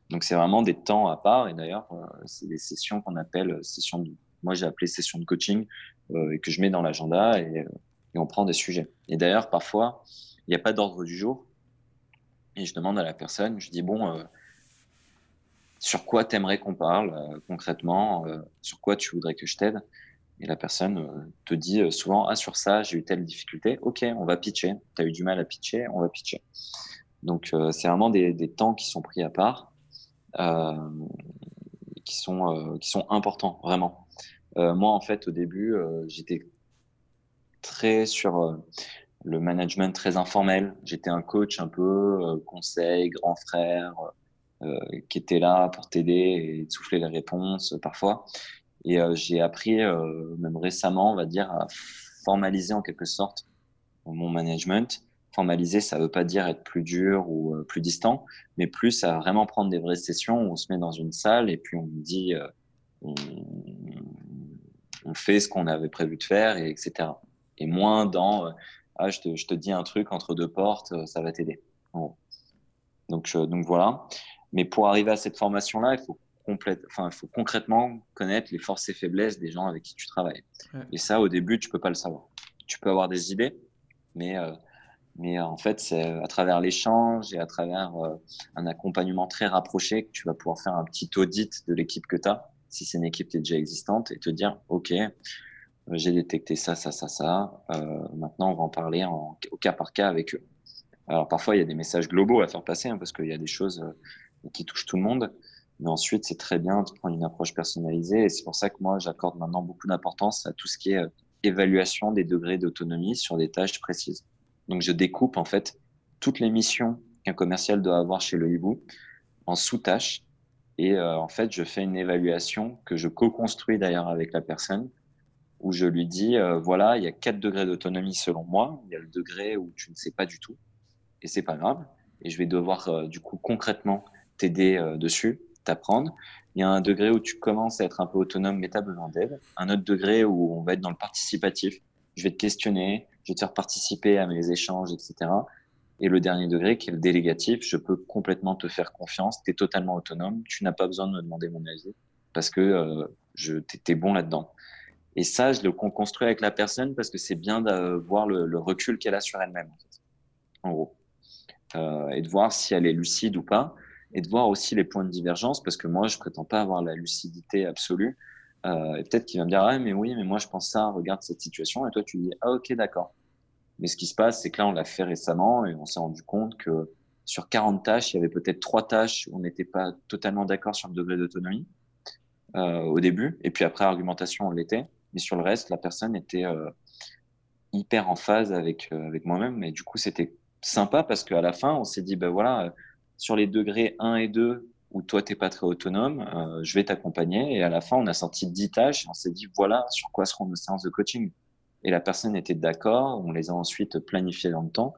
Donc c'est vraiment des temps à part et d'ailleurs c'est des sessions qu'on appelle sessions de, moi j'ai appelé sessions de coaching et que je mets dans l'agenda et, et, on prend des sujets. Et d'ailleurs parfois il n'y a pas d'ordre du jour et je demande à la personne, je dis bon sur quoi t'aimerais qu'on parle euh, concrètement, euh, sur quoi tu voudrais que je t'aide. Et la personne euh, te dit souvent, ah sur ça, j'ai eu telle difficulté, ok, on va pitcher. Tu as eu du mal à pitcher, on va pitcher. Donc c'est vraiment des, temps qui sont pris à part, qui, sont, qui sont importants, vraiment. moi, en fait, au début, j'étais très sur le management très informel. J'étais un coach un peu conseil, grand frère, qui était là pour t'aider et souffler les réponses euh, parfois. Et euh, j'ai appris, même récemment, on va dire, à formaliser en quelque sorte mon management. Formaliser, ça ne veut pas dire être plus dur ou plus distant, mais plus à vraiment prendre des vraies sessions où on se met dans une salle et puis on dit, on, on, fait ce qu'on avait prévu de faire, et etc. Et moins dans, ah, je te, je te, dis un truc entre deux portes, ça va t'aider. Donc, donc voilà. Mais pour arriver à cette formation-là, il faut, enfin, il faut concrètement connaître les forces et faiblesses des gens avec qui tu travailles. Et ça, au début, tu peux pas le savoir. Tu peux avoir des idées, mais, euh, mais en fait, c'est à travers l'échange et à travers euh, un accompagnement très rapproché que tu vas pouvoir faire un petit audit de l'équipe que tu as, si c'est une équipe qui est déjà existante, et te dire, OK, euh, j'ai détecté ça, ça, ça, ça. maintenant, on va en parler en, au cas par cas avec eux. Alors parfois, il y a des messages globaux à faire passer hein, parce qu'il y a des choses qui touchent tout le monde. Mais ensuite, c'est très bien de prendre une approche personnalisée. Et c'est pour ça que moi, j'accorde maintenant beaucoup d'importance à tout ce qui est évaluation des degrés d'autonomie sur des tâches précises. Donc, je découpe en fait toutes les missions qu'un commercial doit avoir chez le hibou en sous-tâches. Et euh, en fait, je fais une évaluation que je co-construis d'ailleurs avec la personne, où je lui dis, euh, voilà, il y a quatre degrés d'autonomie selon moi. Il y a le degré où tu ne sais pas du tout, et c'est pas grave. Et je vais devoir euh, du coup concrètement t'aider dessus, t'apprendre. Il y a un degré où tu commences à être un peu autonome, mais tu as besoin d'aide. Un autre degré où on va être dans le participatif. Je vais te questionner, je vais te faire participer à mes échanges, etc. Et le dernier degré, qui est le délégatif, je peux complètement te faire confiance, tu es totalement autonome, tu n'as pas besoin de me demander mon avis parce que euh, je t'es bon là-dedans. Et ça, je le construis avec la personne parce que c'est bien de voir le, recul qu'elle a sur elle-même, en, fait, en gros. Euh, et de voir si elle est lucide ou pas, et de voir aussi les points de divergence parce que moi, je prétends pas avoir la lucidité absolue. Euh, et peut-être qu'il va me dire, ah, mais oui, mais moi, je pense ça, regarde cette situation. Et toi, tu dis, ah, ok, d'accord. Mais ce qui se passe, c'est que là, on l'a fait récemment et on s'est rendu compte que sur 40 tâches, il y avait peut-être trois tâches où on n'était pas totalement d'accord sur le degré d'autonomie euh, au début. Et puis après, argumentation, on l'était. Mais sur le reste, la personne était euh, hyper en phase avec, avec moi-même. Et du coup, c'était sympa parce qu'à la fin, on s'est dit, ben voilà, sur les degrés 1 et 2, où toi, tu n'es pas très autonome, euh, je vais t'accompagner. Et à la fin, on a sorti 10 tâches et on s'est dit, voilà sur quoi seront nos séances de coaching et la personne était d'accord. On les a ensuite planifiées dans le temps.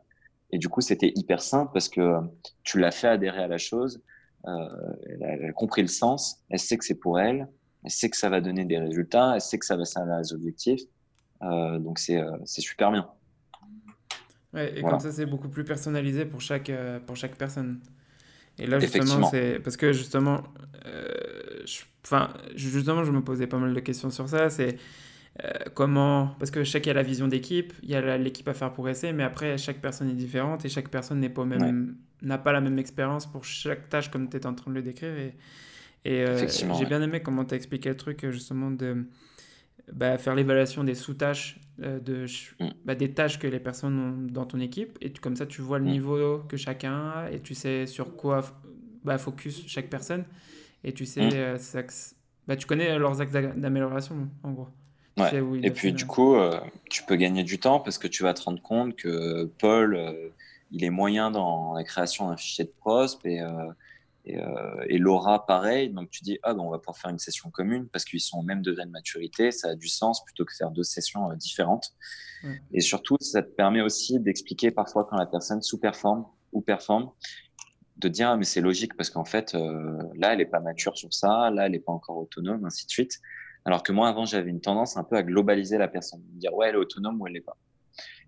Et du coup, c'était hyper simple parce que euh, tu l'as fait adhérer à la chose. Euh, elle, a, compris le sens. Elle sait que c'est pour elle. Elle sait que ça va donner des résultats. Elle sait que ça va servir les objectifs. Euh, donc, c'est super bien. Ouais, et comme ça, c'est beaucoup plus personnalisé pour chaque, pour chaque personne. Et là, justement, c'est parce que justement, je, enfin, justement, je me posais pas mal de questions sur ça. C'est euh, comment parce que chaque a la vision d'équipe, il y a l'équipe à faire progresser, mais après chaque personne est différente et chaque personne n'est pas même n'a pas la même expérience pour chaque tâche comme tu étais en train de le décrire. Et, et euh, j'ai bien aimé comment tu as expliqué le truc justement de bah, faire l'évaluation des sous-tâches euh, de mm. bah, des tâches que les personnes ont dans ton équipe et comme ça tu vois le mm. niveau que chacun a et tu sais sur quoi bah, focus chaque personne et tu sais mm. bah, tu connais leurs axes d'amélioration en gros et puis du coup, euh, tu peux gagner du temps parce que tu vas te rendre compte que Paul, euh, il est moyen dans la création d'un fichier de prospe et, euh, et, Laura pareil. Donc tu dis, ah ben on va pouvoir faire une session commune parce qu'ils sont au même degré de maturité, ça a du sens plutôt que faire deux sessions différentes. Et surtout, ça te permet aussi d'expliquer parfois quand la personne sous-performe ou performe, de dire, ah, mais c'est logique parce qu'en fait, là, elle n'est pas mature sur ça, là, elle n'est pas encore autonome, ainsi de suite. Alors que moi, avant, j'avais une tendance un peu à globaliser la personne, dire ouais, elle est autonome ou elle l'est pas.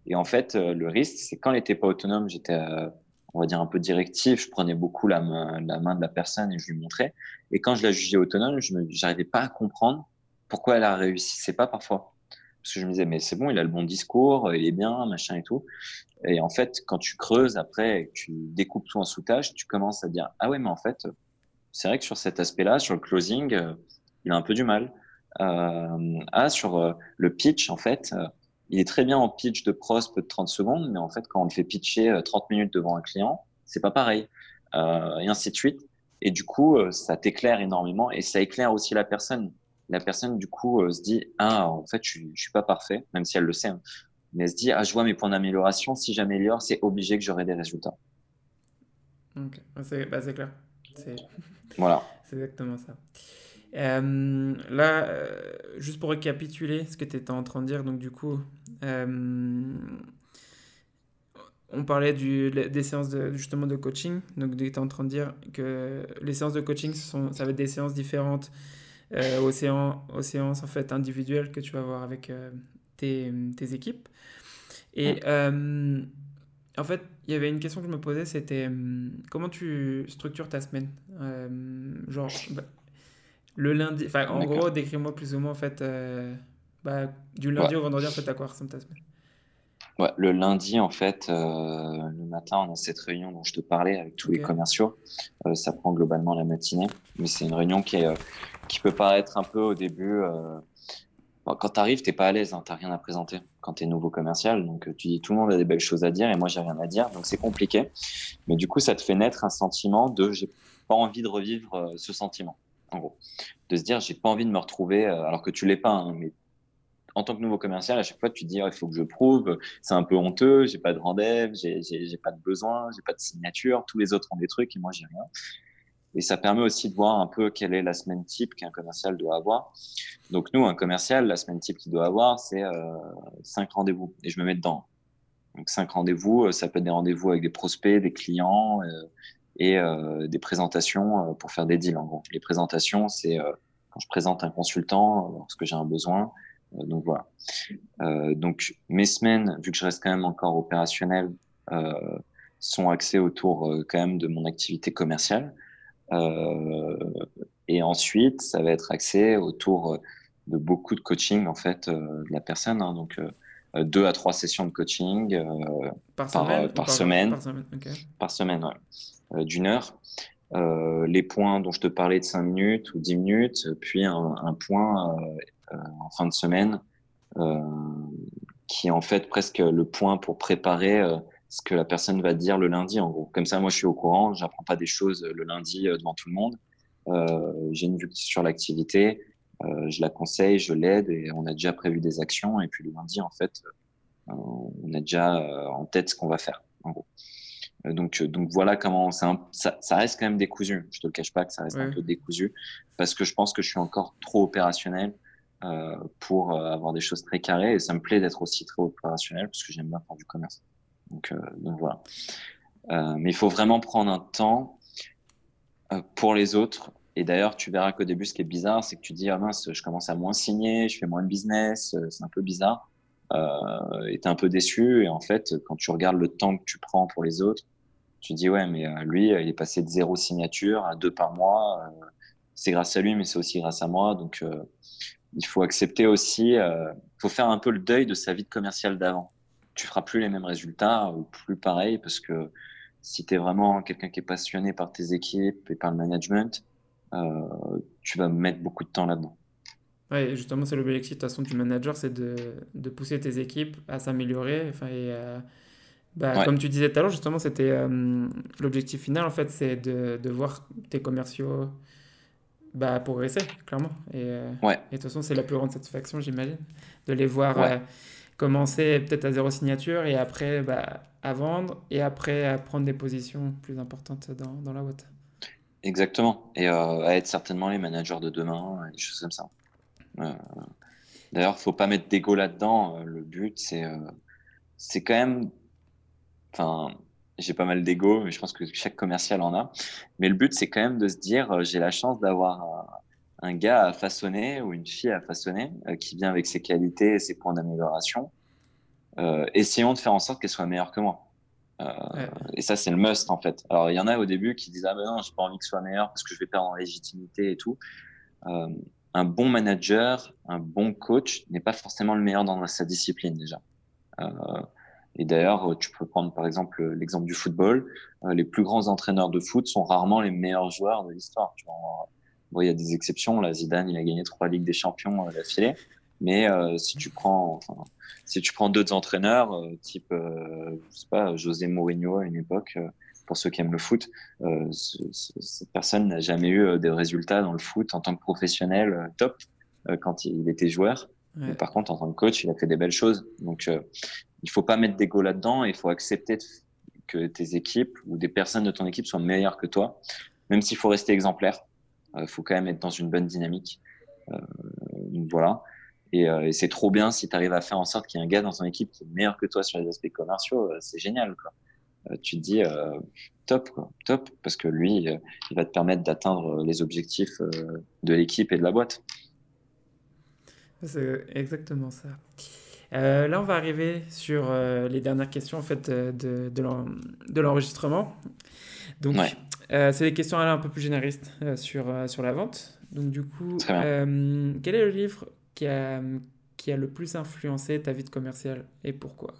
Et en fait, euh, le risque, c'est quand elle n'était pas autonome, j'étais, euh, on va dire, un peu directif. Je prenais beaucoup la main, la main de la personne et je lui montrais. Et quand je la jugeais autonome, je n'arrivais pas à comprendre pourquoi elle a réussi. C'est pas parfois. Parce que je me disais, mais c'est bon, il a le bon discours, il est bien, machin et tout. Et en fait, quand tu creuses après, tu découpes tout en sous-tâches, tu commences à dire, ah ouais, mais en fait, c'est vrai que sur cet aspect-là, sur le closing, euh, il a un peu du mal. Euh, ah, sur euh, le pitch, en fait, euh, il est très bien en pitch de prospe de 30 secondes, mais en fait, quand on le fait pitcher 30 minutes devant un client, c'est pas pareil. et ainsi de suite. Et du coup, ça t'éclaire énormément et ça éclaire aussi la personne. La personne, du coup, se dit Ah, en fait, je, je suis pas parfait, même si elle le sait. Hein. Mais elle se dit Ah, je vois mes points d'amélioration. Si j'améliore, c'est obligé que j'aurai des résultats. Ok, c'est bah, clair. Voilà. C'est exactement ça. Euh, là, euh, juste pour récapituler ce que tu étais en train de dire, donc du coup, euh, on parlait du, des séances de, justement de coaching. Donc tu étais en train de dire que les séances de coaching, sont, ça va être des séances différentes aux, séances, en fait individuelles que tu vas avoir avec tes, tes, équipes. Et en fait, il y avait une question que je me posais, c'était comment tu structures ta semaine? Genre, bah, le lundi, enfin, en gros, décris-moi plus ou moins, en fait, euh, bah, du lundi au vendredi, en fait, à quoi ressemble ta semaine Ouais, le lundi, en fait, euh, le matin, on a cette réunion dont je te parlais avec tous les commerciaux. Euh, ça prend globalement la matinée, mais c'est une réunion qui, est, qui peut paraître un peu au début quand tu arrives, tu n'es pas à l'aise, hein, tu n'as rien à présenter quand tu es nouveau commercial. Donc, tu dis tout le monde a des belles choses à dire et moi, j'ai rien à dire. Donc, c'est compliqué. Mais du coup, ça te fait naître un sentiment de j'ai pas envie de revivre ce sentiment, en gros. De se dire, j'ai pas envie de me retrouver, alors que tu l'es pas, hein, mais en tant que nouveau commercial, à chaque fois, tu dis, il faut que je prouve, c'est un peu honteux, j'ai pas de rendez-vous, j'ai pas de besoin, j'ai pas de signature, tous les autres ont des trucs et moi, j'ai rien. Et ça permet aussi de voir un peu quelle est la semaine type qu'un commercial doit avoir. Donc nous, un commercial, la semaine type qu'il doit avoir, c'est euh, cinq rendez-vous. Et je me mets dedans. Donc cinq rendez-vous, euh, ça peut être des rendez-vous avec des prospects, des clients euh, et euh, des présentations euh, pour faire des deals. En gros, les présentations, c'est quand je présente un consultant lorsque j'ai un besoin. donc voilà. donc mes semaines, vu que je reste quand même encore opérationnel, sont axées autour quand même de mon activité commerciale. Euh, et ensuite, ça va être axé autour de beaucoup de coaching en fait euh, de la personne. Hein, donc euh, deux à trois sessions de coaching par, semaine, par, semaine, par semaine, d'une heure. les points dont je te parlais de 5 minutes ou 10 minutes, puis un, point en fin de semaine qui est en fait presque le point pour préparer ce que la personne va dire le lundi, en gros. Comme ça, moi, je suis au courant, j'apprends pas des choses le lundi euh, devant tout le monde. Euh, j'ai une vue sur l'activité, euh, je la conseille, je l'aide et on a déjà prévu des actions. Et puis le lundi, en fait, euh, on a déjà euh, en tête ce qu'on va faire, en gros. Donc, donc voilà comment ça, ça, reste quand même décousu. Je te le cache pas que ça reste un peu décousu parce que je pense que je suis encore trop opérationnel euh, pour avoir des choses très carrées et ça me plaît d'être aussi très opérationnel parce que j'aime bien faire du commerce. Donc, euh, donc voilà. Euh, mais il faut vraiment prendre un temps euh, pour les autres. Et d'ailleurs, tu verras qu'au début, ce qui est bizarre, c'est que tu dis, ah mince, je commence à moins signer, je fais moins de business, c'est un peu bizarre. Euh, et un peu déçu. Et en fait, quand tu regardes le temps que tu prends pour les autres, tu dis, ouais, mais lui, il est passé de zéro signature à deux par mois. c'est grâce à lui, mais c'est aussi grâce à moi. Donc, il faut accepter aussi, il faut faire un peu le deuil de sa vie de commercial d'avant tu feras plus les mêmes résultats ou plus pareil parce que si tu es vraiment quelqu'un qui est passionné par tes équipes et par le management, euh, tu vas mettre beaucoup de temps là-dedans. Ouais, justement, c'est l'objectif de toute façon du manager, c'est de, de, pousser tes équipes à s'améliorer. Enfin, et, euh, bah, Comme tu disais tout à l'heure, justement, c'était euh, l'objectif final, en fait, c'est de, de, voir tes commerciaux bah, progresser, clairement. Et, ouais. et de toute façon, c'est la plus grande satisfaction, j'imagine, de les voir commencer peut-être à zéro signature et après bah, à vendre et après à prendre des positions plus importantes dans, dans la boîte. Exactement. Et euh, à être certainement les managers de demain, des choses comme ça. Euh, D'ailleurs, faut pas mettre d'ego là-dedans. Euh, le but, c'est euh, c'est quand même. Enfin, j'ai pas mal d'ego, mais je pense que chaque commercial en a. Mais le but, c'est quand même de se dire, j'ai la chance d'avoir un gars à façonner ou une fille à façonner euh, qui vient avec ses qualités et ses points d'amélioration. Euh, essayons de faire en sorte qu'elle soit meilleure que moi. Euh, Et ça, c'est le must en fait. Alors, il y en a au début qui disent Ah ben non, j'ai pas envie que soit meilleur parce que je vais perdre en légitimité et tout. Euh, un bon manager, un bon coach n'est pas forcément le meilleur dans sa discipline déjà. Euh, et d'ailleurs, tu peux prendre par exemple l'exemple du football. Euh, les plus grands entraîneurs de foot sont rarement les meilleurs joueurs de l'histoire. Bon, il y a des exceptions. Là, Zidane, il a gagné trois Ligues des Champions euh, d'affilée. Mais euh, si tu prends, si tu prends d'autres entraîneurs, euh, type, euh, je sais pas, José Mourinho à une époque, euh, pour ceux qui aiment le foot, cette personne n'a jamais eu des résultats dans le foot en tant que professionnel top quand il était joueur. Mais par contre, en tant que coach, il a fait des belles choses. Donc, il faut pas mettre d'ego là-dedans. Il faut accepter que tes équipes ou des personnes de ton équipe soient meilleures que toi, même s'il faut rester exemplaire. Il euh, faut quand même être dans une bonne dynamique. Euh, voilà. Et, euh, et c'est trop bien si tu arrives à faire en sorte qu'il y ait un gars dans ton équipe qui est meilleur que toi sur les aspects commerciaux. c'est génial. Quoi. Tu te dis top, quoi, top, parce que lui, il va te permettre d'atteindre les objectifs de l'équipe et de la boîte. C'est exactement ça. Euh, là, on va arriver sur les dernières questions en fait de, de l'enregistrement. Donc, euh, c'est des questions un peu plus généralistes euh, sur, euh, sur la vente. Donc, du coup, quel est le livre qui a, qui a le plus influencé ta vie de commercial et pourquoi?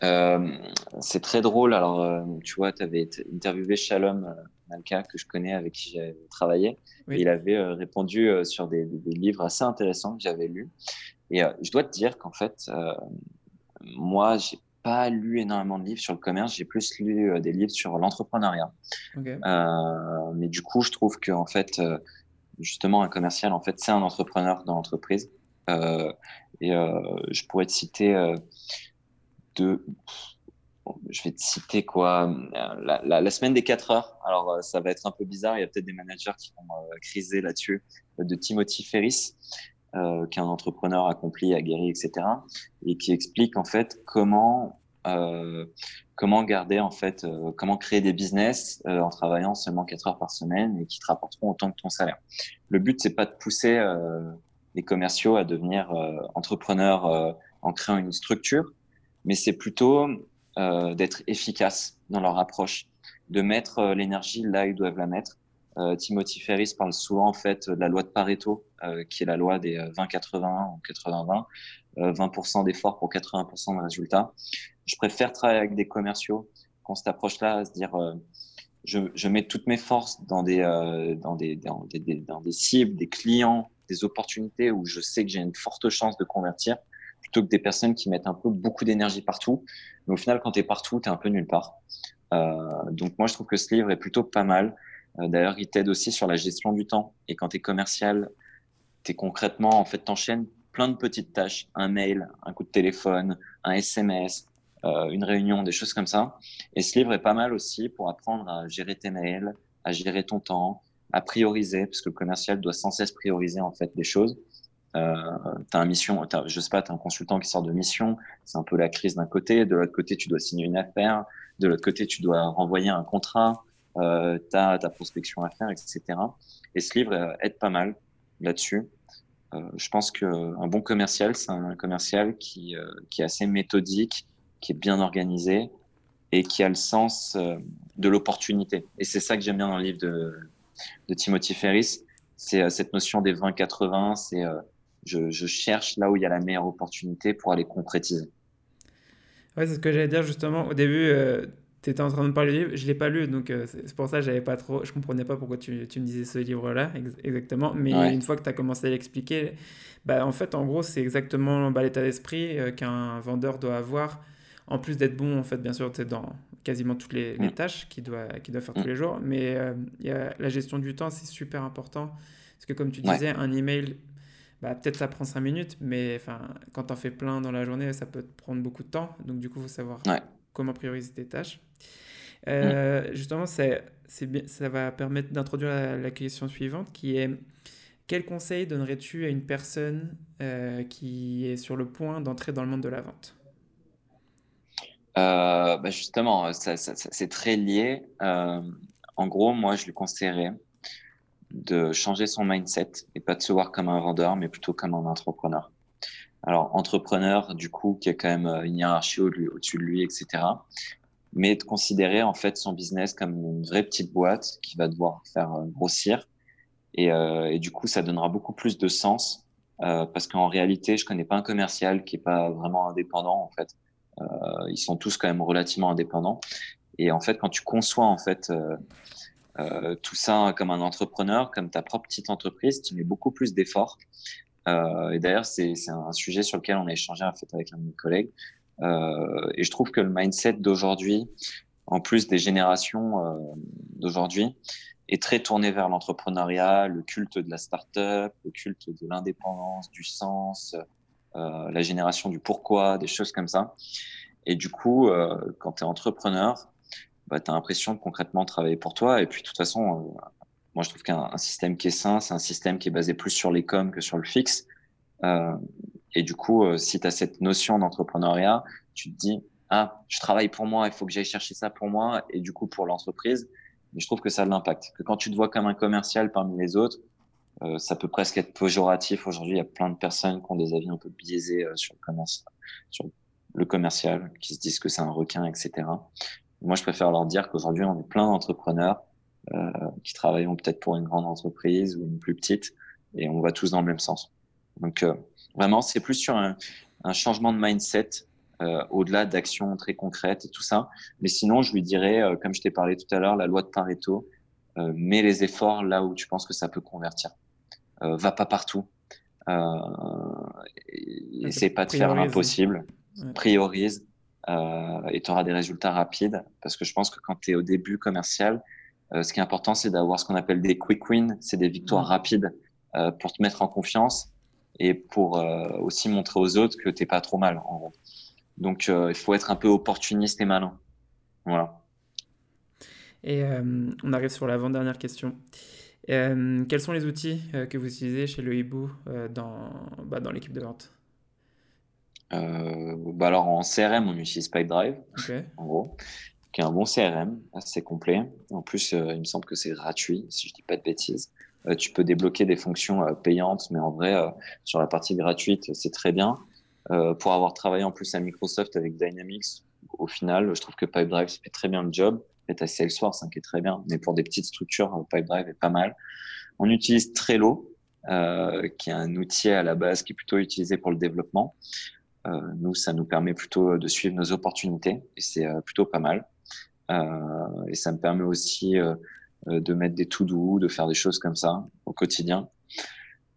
C'est très drôle. Alors, tu vois, tu avais interviewé Shalom Malka, que je connais, avec qui j'ai travaillé. il avait répondu sur des, des, livres assez intéressants que j'avais lus. Et je dois te dire qu'en fait, moi, j'ai pas lu énormément de livres sur le commerce, j'ai plus lu euh, des livres sur l'entrepreneuriat. Euh, mais du coup, je trouve que en fait, euh, justement, un commercial, en fait, c'est un entrepreneur dans l'entreprise. et je pourrais te citer deux. Je vais te citer quoi la, la, semaine des 4 heures. Alors, ça va être un peu bizarre. Il y a peut-être des managers qui vont criser là-dessus. De Timothy Ferris, euh, qu'un entrepreneur accompli, aguerri, etc. Et qui explique en fait comment euh, comment garder en fait euh, comment créer des business euh, en travaillant seulement 4 heures par semaine et qui te rapporteront autant que ton salaire. Le but c'est pas de pousser les commerciaux à devenir entrepreneurs en créant une structure, mais c'est plutôt d'être efficace dans leur approche, de mettre l'énergie là où ils doivent la mettre euh, Timothy Ferris parle souvent en fait de la loi de Pareto, euh, qui est la loi des 20-80 euh, ou 80-20, 20% d'efforts pour 80% de résultats. Je préfère travailler avec des commerciaux qu'on cette approche-là, à se dire je, mets toutes mes forces dans des cibles, des clients, des opportunités où je sais que j'ai une forte chance de convertir, plutôt que des personnes qui mettent un peu beaucoup d'énergie partout. Mais au final, quand tu es partout, tu es un peu nulle part. Euh, donc moi, je trouve que ce livre est plutôt pas mal. Euh, d'ailleurs, il t'aide aussi sur la gestion du temps. Et quand tu es commercial, tu es concrètement, en fait, t'enchaînes plein de petites tâches, un mail, un coup de téléphone, un SMS, euh, une réunion, des choses comme ça. Et ce livre est pas mal aussi pour apprendre à gérer tes mails, à gérer ton temps, à prioriser, parce que le commercial doit sans cesse prioriser en fait des choses. Euh, tu as un mission, as, je sais pas, tu as un consultant qui sort de mission, c'est un peu la crise d'un côté, de l'autre côté tu dois signer une affaire, de l'autre côté tu dois renvoyer un contrat, euh, tu as ta prospection à faire, etc. Et ce livre euh, aide pas mal là-dessus. Euh, je pense qu'un bon commercial, c'est un commercial qui, euh, qui est assez méthodique, qui est bien organisé et qui a le sens de l'opportunité. Et c'est ça que j'aime bien dans le livre de, de Timothy Ferris. C'est cette notion des 20-80, c'est je, je, cherche là où il y a la meilleure opportunité pour aller concrétiser. Ouais, c'est ce que j'allais dire justement. Au début, tu étais en train de parler du livre, je ne l'ai pas lu, donc euh, c'est pour ça que j'avais pas trop, je comprenais pas pourquoi tu, tu me disais ce livre-là exactement. Mais une fois que tu as commencé à l'expliquer, bah, en fait, en gros, c'est exactement bah, l'état d'esprit euh, qu'un vendeur doit avoir, en plus d'être bon, en fait, bien sûr, dans quasiment toutes les, mm. tâches qu'il doit, qu'il doit faire tous mm. les jours. Mais euh, y a la gestion du temps, c'est super important. Parce que comme tu disais, un email, bah, peut-être ça prend 5 minutes, mais quand tu en fais plein dans la journée, ça peut te prendre beaucoup de temps. Donc du coup, il faut savoir comment prioriser tes tâches. Euh, justement, ça va permettre d'introduire la, question suivante qui est quel conseil donnerais-tu à une personne euh, qui est sur le point d'entrer dans le monde de la vente? Euh, bah Justement, c'est très lié. en gros, moi, je lui conseillerais de changer son mindset et pas de se voir comme un vendeur, mais plutôt comme un entrepreneur. Alors, entrepreneur, du coup, qui a quand même une hiérarchie au-dessus de lui, etc mais de considérer en fait son business comme une vraie petite boîte qui va devoir faire euh, grossir. Et, euh, et du coup, ça donnera beaucoup plus de sens euh, parce qu'en réalité, je connais pas un commercial qui est pas vraiment indépendant en fait. Euh, ils sont tous quand même relativement indépendants. Et en fait, quand tu conçois en fait euh, euh tout ça comme un entrepreneur, comme ta propre petite entreprise, tu mets beaucoup plus d'efforts. et d'ailleurs, c'est un sujet sur lequel on a échangé en fait avec un de mes collègues. Euh, et je trouve que le mindset d'aujourd'hui, en plus des générations euh, d'aujourd'hui, est très tourné vers l'entrepreneuriat, le culte de la start-up, le culte de l'indépendance, du sens, euh, la génération du pourquoi, des choses comme ça. Et du coup, euh, quand tu es entrepreneur, bah, tu as l'impression de concrètement travailler pour toi. Et puis, de toute façon, euh, moi, je trouve qu'un système qui est sain, c'est un système qui est basé plus sur les coms que sur le fixe. Euh, et du coup, euh, si tu as cette notion d'entrepreneuriat, tu te dis, ah, je travaille pour moi, il faut que j'aille chercher ça pour moi et du coup pour l'entreprise. Mais je trouve que ça a de l'impact. Que quand tu te vois comme un commercial parmi les autres, euh, ça peut presque être péjoratif. Aujourd'hui, il y a plein de personnes qui ont des avis un peu biaisés euh, sur le commerce, sur le commercial, qui se disent que c'est un requin, etc. Moi, je préfère leur dire qu'aujourd'hui, on est plein d'entrepreneurs euh, qui travaillent peut-être pour une grande entreprise ou une plus petite, et on va tous dans le même sens. Donc, euh, vraiment, c'est plus sur un, un, changement de mindset au-delà d'actions très concrètes et tout ça. Mais sinon, je lui dirais, comme je t'ai parlé tout à l'heure, la loi de Pareto, mets les efforts là où tu penses que ça peut convertir. va pas partout. essaie pas de faire l'impossible. Priorise et tu auras des résultats rapides. Parce que je pense que quand tu es au début commercial, ce qui est important, c'est d'avoir ce qu'on appelle des quick wins, c'est des victoires rapides pour te mettre en confiance et pour aussi montrer aux autres que t'es pas trop mal en gros. Donc il faut être un peu opportuniste et malin. Voilà. Et on arrive sur l'avant-dernière question. quels sont les outils que vous utilisez chez le Hibou dans, bah, dans l'équipe de vente? Bah alors en CRM, on utilise Pipedrive, en gros, qui est un bon CRM, assez complet. En plus, il me semble que c'est gratuit, si je dis pas de bêtises. tu peux débloquer des fonctions payantes, mais en vrai, sur la partie gratuite, c'est très bien. pour avoir travaillé en plus à Microsoft avec Dynamics, au final, je trouve que Pipedrive fait très bien le job. Peut-être à Salesforce, hein, qui est très bien, mais pour des petites structures, Pipedrive est pas mal. On utilise Trello, euh, qui est un outil à la base qui est plutôt utilisé pour le développement. Euh, nous, ça nous permet plutôt de suivre nos opportunités et c'est euh, plutôt pas mal. et ça me permet aussi de mettre des to-do, de faire des choses comme ça au quotidien.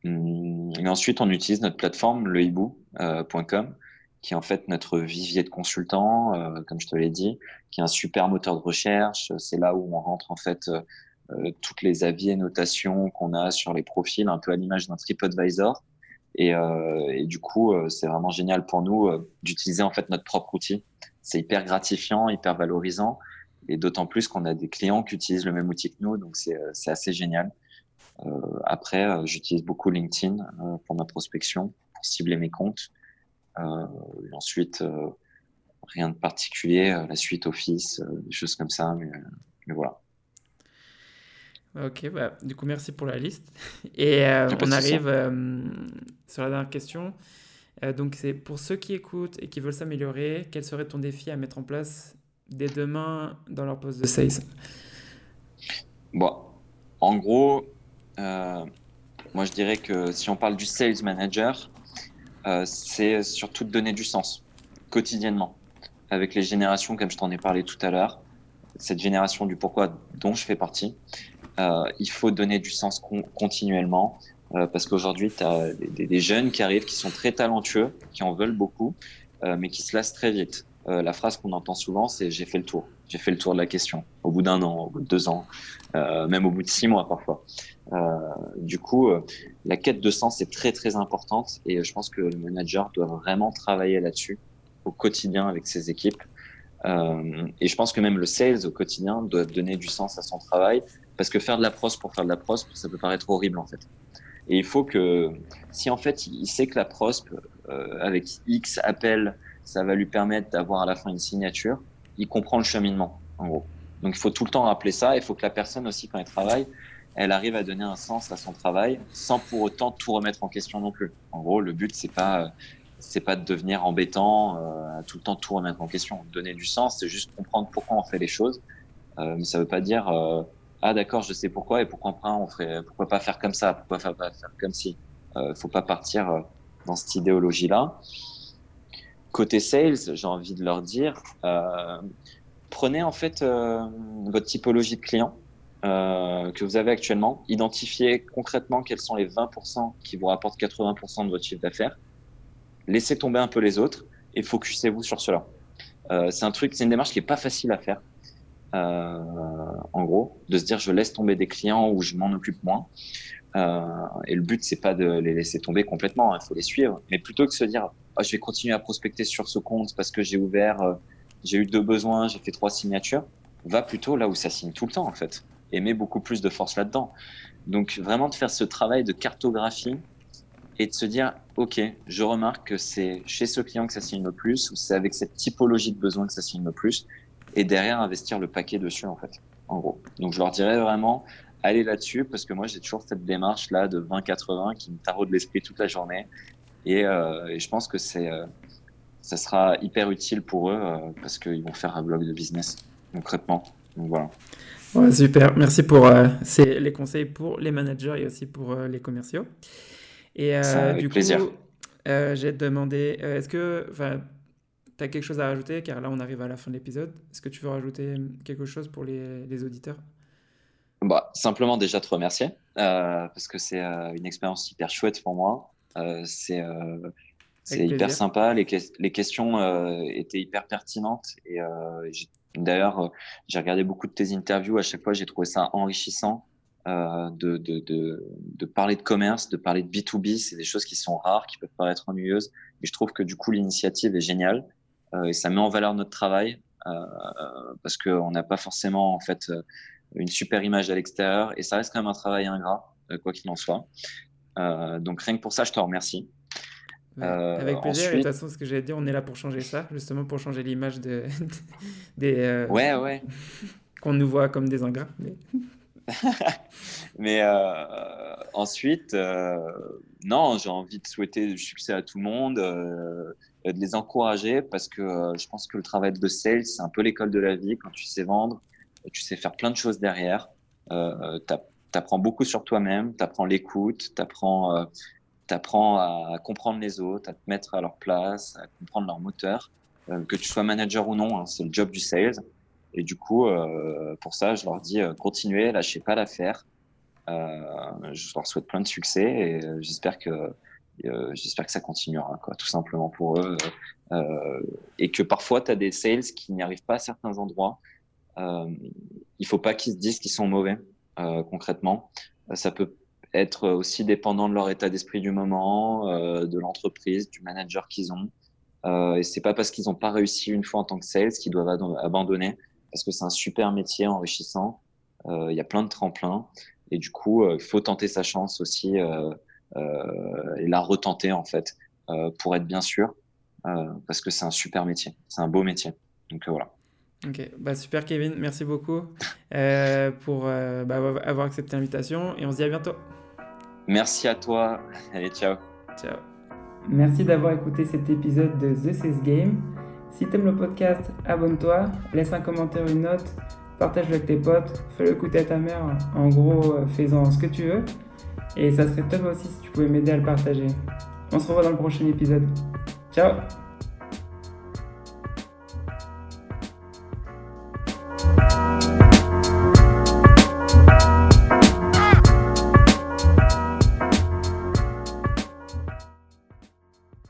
Hum, et ensuite, on utilise notre plateforme, lehibou.com, qui est en fait notre vivier de consultants, euh, comme je te l'ai dit, qui est un super moteur de recherche. C'est là où on rentre en fait euh, euh toutes les avis et notations qu'on a sur les profils, un peu à l'image d'un TripAdvisor. Et, euh, et du coup, euh, c'est vraiment génial pour nous d'utiliser en fait notre propre outil. C'est hyper gratifiant, hyper valorisant, et d'autant plus qu'on a des clients qui utilisent le même outil que nous, donc c'est assez génial. après, j'utilise beaucoup LinkedIn pour ma prospection, pour cibler mes comptes. Euh, et ensuite, euh, rien de particulier, euh, la suite Office, des choses comme ça, mais, voilà. Ok, bah, du coup, merci pour la liste. Et on arrive sur la dernière question. donc, c'est pour ceux qui écoutent et qui veulent s'améliorer, quel serait ton défi à mettre en place dès demain dans leur poste de sales Bon, en gros, moi je dirais que si on parle du sales manager, euh, c'est surtout de donner du sens quotidiennement avec les générations, comme je t'en ai parlé tout à l'heure, cette génération du pourquoi dont je fais partie. Euh, il faut donner du sens continuellement euh, parce qu'aujourd'hui, tu as des, jeunes qui arrivent, qui sont très talentueux, qui en veulent beaucoup, mais qui se lassent très vite. la phrase qu'on entend souvent, c'est j'ai fait le tour. J'ai fait le tour de la question. Au bout d'un an, au bout de deux ans, même au bout de six mois parfois. Euh, du coup, euh, la quête de sens est très très importante et je pense que le manager doit vraiment travailler là-dessus au quotidien avec ses équipes. Euh, et je pense que même le sales au quotidien doit donner du sens à son travail parce que faire de la pros pour faire de la pros, ça peut paraître horrible en fait. Et il faut que, si en fait il sait que la prospe euh, avec X appels, ça va lui permettre d'avoir à la fin une signature, il comprend le cheminement en gros. Donc il faut tout le temps rappeler ça. Il faut que la personne aussi quand elle travaille, elle arrive à donner un sens à son travail sans pour autant tout remettre en question non plus. En gros, le but c'est pas c'est pas de devenir embêtant, euh, tout le temps tout remettre en question. Donner du sens, c'est juste comprendre pourquoi on fait les choses. Euh, mais ça veut pas dire euh, ah d'accord, je sais pourquoi et pourquoi on ferait, pourquoi pas faire comme ça, pourquoi pas faire comme si. Euh, faut pas partir euh, dans cette idéologie là. Côté sales, j'ai envie de leur dire, prenez en fait votre typologie de client euh, que vous avez actuellement, identifiez concrètement quels sont les 20% qui vous rapportent 80% de votre chiffre d'affaires, laissez tomber un peu les autres et focussez-vous sur cela. Euh, c'est un truc, c'est une démarche qui est pas facile à faire. Euh, en gros, de se dire je laisse tomber des clients ou je m'en occupe moins. Euh, et le but c'est pas de les laisser tomber complètement, il hein, faut les suivre, mais plutôt que de se dire oh, je vais continuer à prospecter sur ce compte parce que j'ai ouvert, euh, j'ai eu deux besoins, j'ai fait trois signatures, va plutôt là où ça signe tout le temps en fait et met beaucoup plus de force là-dedans. Donc vraiment de faire ce travail de cartographie et de se dire, OK, je remarque que c'est chez ce client que ça signe le plus, ou c'est avec cette typologie de besoin que ça signe le plus, et derrière investir le paquet dessus, en fait, en gros. Donc je leur dirais vraiment, allez là-dessus, parce que moi j'ai toujours cette démarche-là de 20-80 qui me taraude l'esprit toute la journée, et, euh, et je pense que c'est, euh, ça sera hyper utile pour eux, euh, parce qu'ils vont faire un blog de business, concrètement. Donc voilà super, merci pour les conseils pour les managers et aussi pour les commerciaux. Et euh, du coup, j'ai demandé, est-ce que tu as quelque chose à rajouter Car là, on arrive à la fin de l'épisode. Est-ce que tu veux rajouter quelque chose pour les, les auditeurs? Bah, Simplement déjà te remercier euh, parce que c'est euh, une expérience hyper chouette pour moi. Euh, c'est hyper sympa. Les, les questions étaient hyper pertinentes. Et d'ailleurs, j'ai regardé beaucoup de tes interviews. À chaque fois, j'ai trouvé ça enrichissant. Euh, de, de, de, de, parler de commerce, de parler de B2B. C'est des choses qui sont rares, qui peuvent paraître ennuyeuses. Mais je trouve que du coup, l'initiative est géniale euh, et ça met en valeur notre travail euh, parce qu'on n'a pas forcément en fait une super image à l'extérieur et ça reste quand même un travail ingrat, quoi qu'il en soit. donc rien que pour ça, je te remercie. avec plaisir. Et de toute façon, ce que j'allais dire, on est là pour changer ça, justement pour changer l'image de, des. ouais, ouais. Qu'on nous voit comme des ingrats. Mais... Mais euh, ensuite, euh, non, j'ai envie de souhaiter du succès à tout le monde, euh, de les encourager parce que je pense que le travail de sales, c'est un peu l'école de la vie. Quand tu sais vendre, tu sais faire plein de choses derrière. tu apprends beaucoup sur toi-même, tu apprends l'écoute, tu apprends, apprends à comprendre les autres, à te mettre à leur place, à comprendre leur moteur. que tu sois manager ou non, hein, c'est le job du sales. Et du coup, euh, pour ça, je leur dis euh, continuez, lâchez pas l'affaire. Euh, je leur souhaite plein de succès et j'espère que j'espère que ça continuera, quoi, tout simplement pour eux. et que parfois, tu as des sales qui n'y arrivent pas à certains endroits. il faut pas qu'ils se disent qu'ils sont mauvais, concrètement. Ça peut être aussi dépendant de leur état d'esprit du moment, de l'entreprise, du manager qu'ils ont. Euh, et c'est pas parce qu'ils n'ont pas réussi une fois en tant que sales qu'ils doivent abandonner parce que c'est un super métier enrichissant. Euh, il y a plein de tremplins et du coup, euh, il faut tenter sa chance aussi euh, et la retenter en fait pour être bien sûr parce que c'est un super métier, c'est un beau métier. Donc voilà. Ok, bah super Kevin, merci beaucoup euh, pour bah, avoir accepté l'invitation et on se dit à bientôt. Merci à toi, allez ciao. Ciao. Merci d'avoir écouté cet épisode de The Sales Game. Si t'aimes le podcast, abonne-toi, laisse un commentaire, une note, partage-le avec tes potes, fais-le écouter à ta mère, en gros, euh, fais-en ce que tu veux. Et ça serait top aussi si tu pouvais m'aider à le partager. On se revoit dans le prochain épisode. Ciao